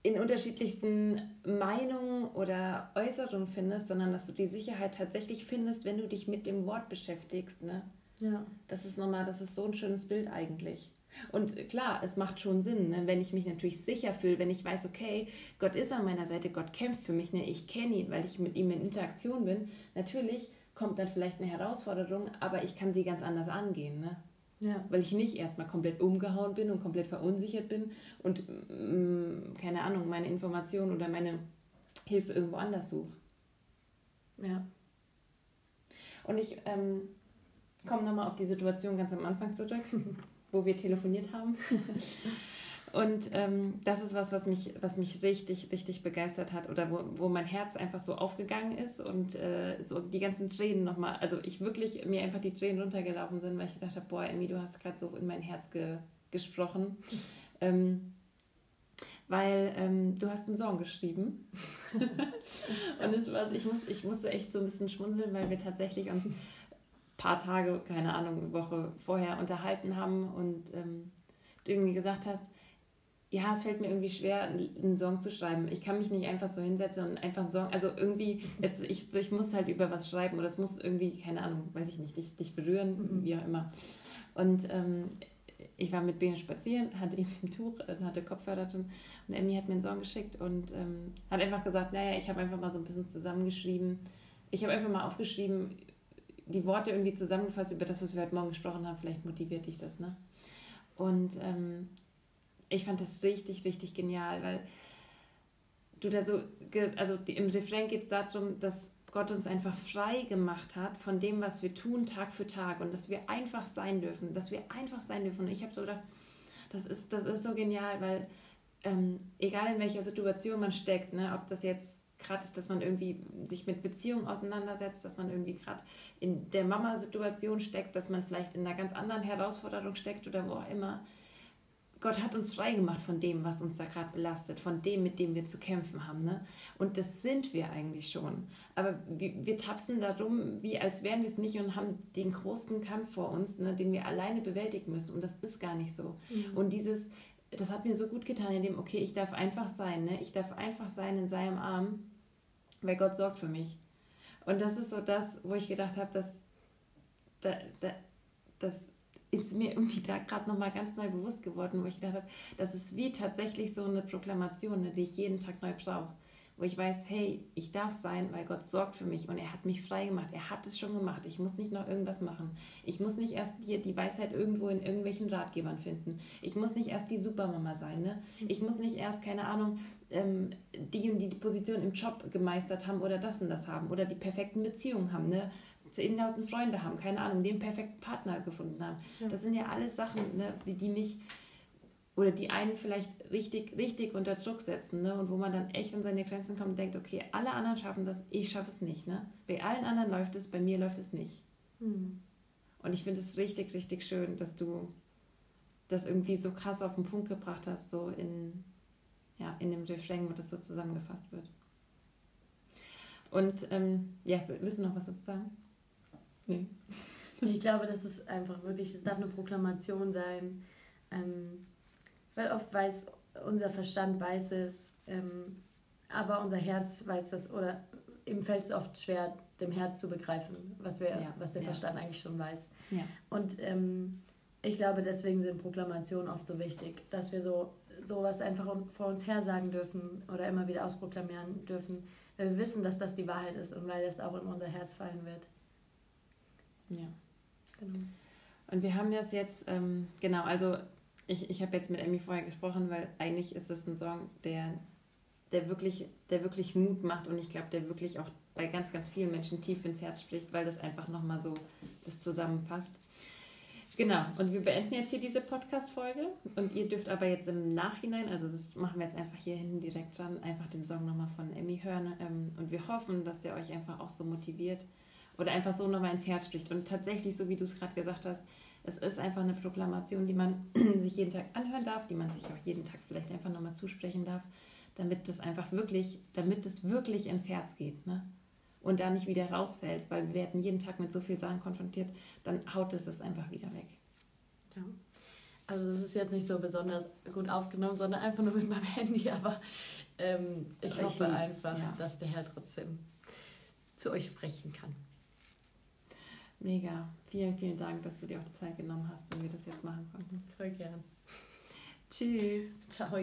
in unterschiedlichsten Meinungen oder Äußerungen findest, sondern dass du die Sicherheit tatsächlich findest, wenn du dich mit dem Wort beschäftigst. Ne? Ja. Das ist nochmal, das ist so ein schönes Bild eigentlich. Und klar, es macht schon Sinn, ne? wenn ich mich natürlich sicher fühle, wenn ich weiß, okay, Gott ist an meiner Seite, Gott kämpft für mich, ne? ich kenne ihn, weil ich mit ihm in Interaktion bin. Natürlich kommt dann vielleicht eine Herausforderung, aber ich kann sie ganz anders angehen. Ne? Ja. Weil ich nicht erstmal komplett umgehauen bin und komplett verunsichert bin und, mh, mm, keine Ahnung, meine Information oder meine Hilfe irgendwo anders suche. Ja. Und ich ähm, komme nochmal auf die Situation ganz am Anfang zurück. wo wir telefoniert haben. Und ähm, das ist was, was mich, was mich richtig, richtig begeistert hat oder wo, wo mein Herz einfach so aufgegangen ist und äh, so die ganzen Tränen nochmal, also ich wirklich, mir einfach die Tränen runtergelaufen sind, weil ich gedacht habe, boah, Emmy, du hast gerade so in mein Herz ge gesprochen. ähm, weil ähm, du hast einen Song geschrieben. und es war, ich, muss, ich musste echt so ein bisschen schmunzeln, weil wir tatsächlich uns paar Tage, keine Ahnung, eine Woche vorher unterhalten haben und ähm, du irgendwie gesagt hast, ja, es fällt mir irgendwie schwer, einen Song zu schreiben. Ich kann mich nicht einfach so hinsetzen und einfach einen Song, also irgendwie, jetzt, ich, ich muss halt über was schreiben oder es muss irgendwie, keine Ahnung, weiß ich nicht, dich, dich berühren, mhm. wie auch immer. Und ähm, ich war mit Bene spazieren, hatte ihn im Tuch, äh, hatte Kopfhörer drin und Emmy hat mir einen Song geschickt und ähm, hat einfach gesagt, naja, ich habe einfach mal so ein bisschen zusammengeschrieben. Ich habe einfach mal aufgeschrieben, die Worte irgendwie zusammengefasst über das, was wir heute Morgen gesprochen haben. Vielleicht motiviert dich das, ne? Und ähm, ich fand das richtig, richtig genial, weil du da so, also im Refrain geht es darum, dass Gott uns einfach frei gemacht hat von dem, was wir tun Tag für Tag und dass wir einfach sein dürfen, dass wir einfach sein dürfen. Und ich habe so gedacht, das ist, das ist so genial, weil ähm, egal in welcher Situation man steckt, ne, ob das jetzt gerade ist, dass man irgendwie sich mit Beziehungen auseinandersetzt, dass man irgendwie gerade in der Mama-Situation steckt, dass man vielleicht in einer ganz anderen Herausforderung steckt oder wo auch immer. Gott hat uns frei gemacht von dem, was uns da gerade belastet, von dem, mit dem wir zu kämpfen haben. Ne? Und das sind wir eigentlich schon. Aber wir, wir tapsen darum, wie als wären wir es nicht und haben den großen Kampf vor uns, ne, den wir alleine bewältigen müssen. Und das ist gar nicht so. Mhm. Und dieses, das hat mir so gut getan, in dem, okay, ich darf einfach sein, ne? ich darf einfach sein in seinem Arm, weil Gott sorgt für mich. Und das ist so das, wo ich gedacht habe, dass da, da, das ist mir irgendwie da gerade nochmal ganz neu bewusst geworden, wo ich gedacht habe, das ist wie tatsächlich so eine Proklamation, ne, die ich jeden Tag neu brauche wo ich weiß, hey, ich darf sein, weil Gott sorgt für mich und er hat mich frei gemacht. Er hat es schon gemacht. Ich muss nicht noch irgendwas machen. Ich muss nicht erst hier die Weisheit irgendwo in irgendwelchen Ratgebern finden. Ich muss nicht erst die Supermama sein. Ne? Ich muss nicht erst, keine Ahnung, ähm, die und die Position im Job gemeistert haben oder das und das haben oder die perfekten Beziehungen haben. Ne? 10.000 Freunde haben, keine Ahnung, den perfekten Partner gefunden haben. Ja. Das sind ja alles Sachen, ne, die mich oder die einen vielleicht richtig, richtig unter Druck setzen, ne? Und wo man dann echt an seine Grenzen kommt und denkt, okay, alle anderen schaffen das, ich schaffe es nicht, ne? Bei allen anderen läuft es, bei mir läuft es nicht. Mhm. Und ich finde es richtig, richtig schön, dass du das irgendwie so krass auf den Punkt gebracht hast, so in, ja, in dem Refrain, wo das so zusammengefasst wird. Und ähm, ja, willst du noch was dazu sagen? Nee. Ich glaube, das ist einfach wirklich, es darf eine Proklamation sein. Ähm, weil oft weiß unser Verstand weiß es, ähm, aber unser Herz weiß das oder ihm fällt es oft schwer, dem Herz zu begreifen, was, wir, ja, was der ja. Verstand eigentlich schon weiß. Ja. Und ähm, ich glaube, deswegen sind Proklamationen oft so wichtig, dass wir so sowas einfach vor uns her sagen dürfen oder immer wieder ausproklamieren dürfen, weil wir wissen, dass das die Wahrheit ist und weil das auch in unser Herz fallen wird. Ja. Genau. Und wir haben das jetzt, ähm, genau, also ich, ich habe jetzt mit Emmy vorher gesprochen, weil eigentlich ist es ein Song, der, der, wirklich, der wirklich Mut macht und ich glaube, der wirklich auch bei ganz, ganz vielen Menschen tief ins Herz spricht, weil das einfach nochmal so das zusammenfasst. Genau, und wir beenden jetzt hier diese Podcast-Folge und ihr dürft aber jetzt im Nachhinein, also das machen wir jetzt einfach hier hinten direkt dran, einfach den Song nochmal von Emmy hören ähm, und wir hoffen, dass der euch einfach auch so motiviert oder einfach so nochmal ins Herz spricht. Und tatsächlich, so wie du es gerade gesagt hast, es ist einfach eine Proklamation, die man sich jeden Tag anhören darf, die man sich auch jeden Tag vielleicht einfach nochmal zusprechen darf, damit das einfach wirklich, damit es wirklich ins Herz geht. Ne? und da nicht wieder rausfällt, weil wir werden jeden Tag mit so viel Sachen konfrontiert, dann haut es es einfach wieder weg. Ja. Also es ist jetzt nicht so besonders gut aufgenommen, sondern einfach nur mit meinem Handy, aber ähm, ich aber hoffe ich einfach, ja. dass der Herr trotzdem zu euch sprechen kann. Mega. Vielen, vielen Dank, dass du dir auch die Zeit genommen hast und wir das jetzt machen konnten. Voll gern. Tschüss. Ciao.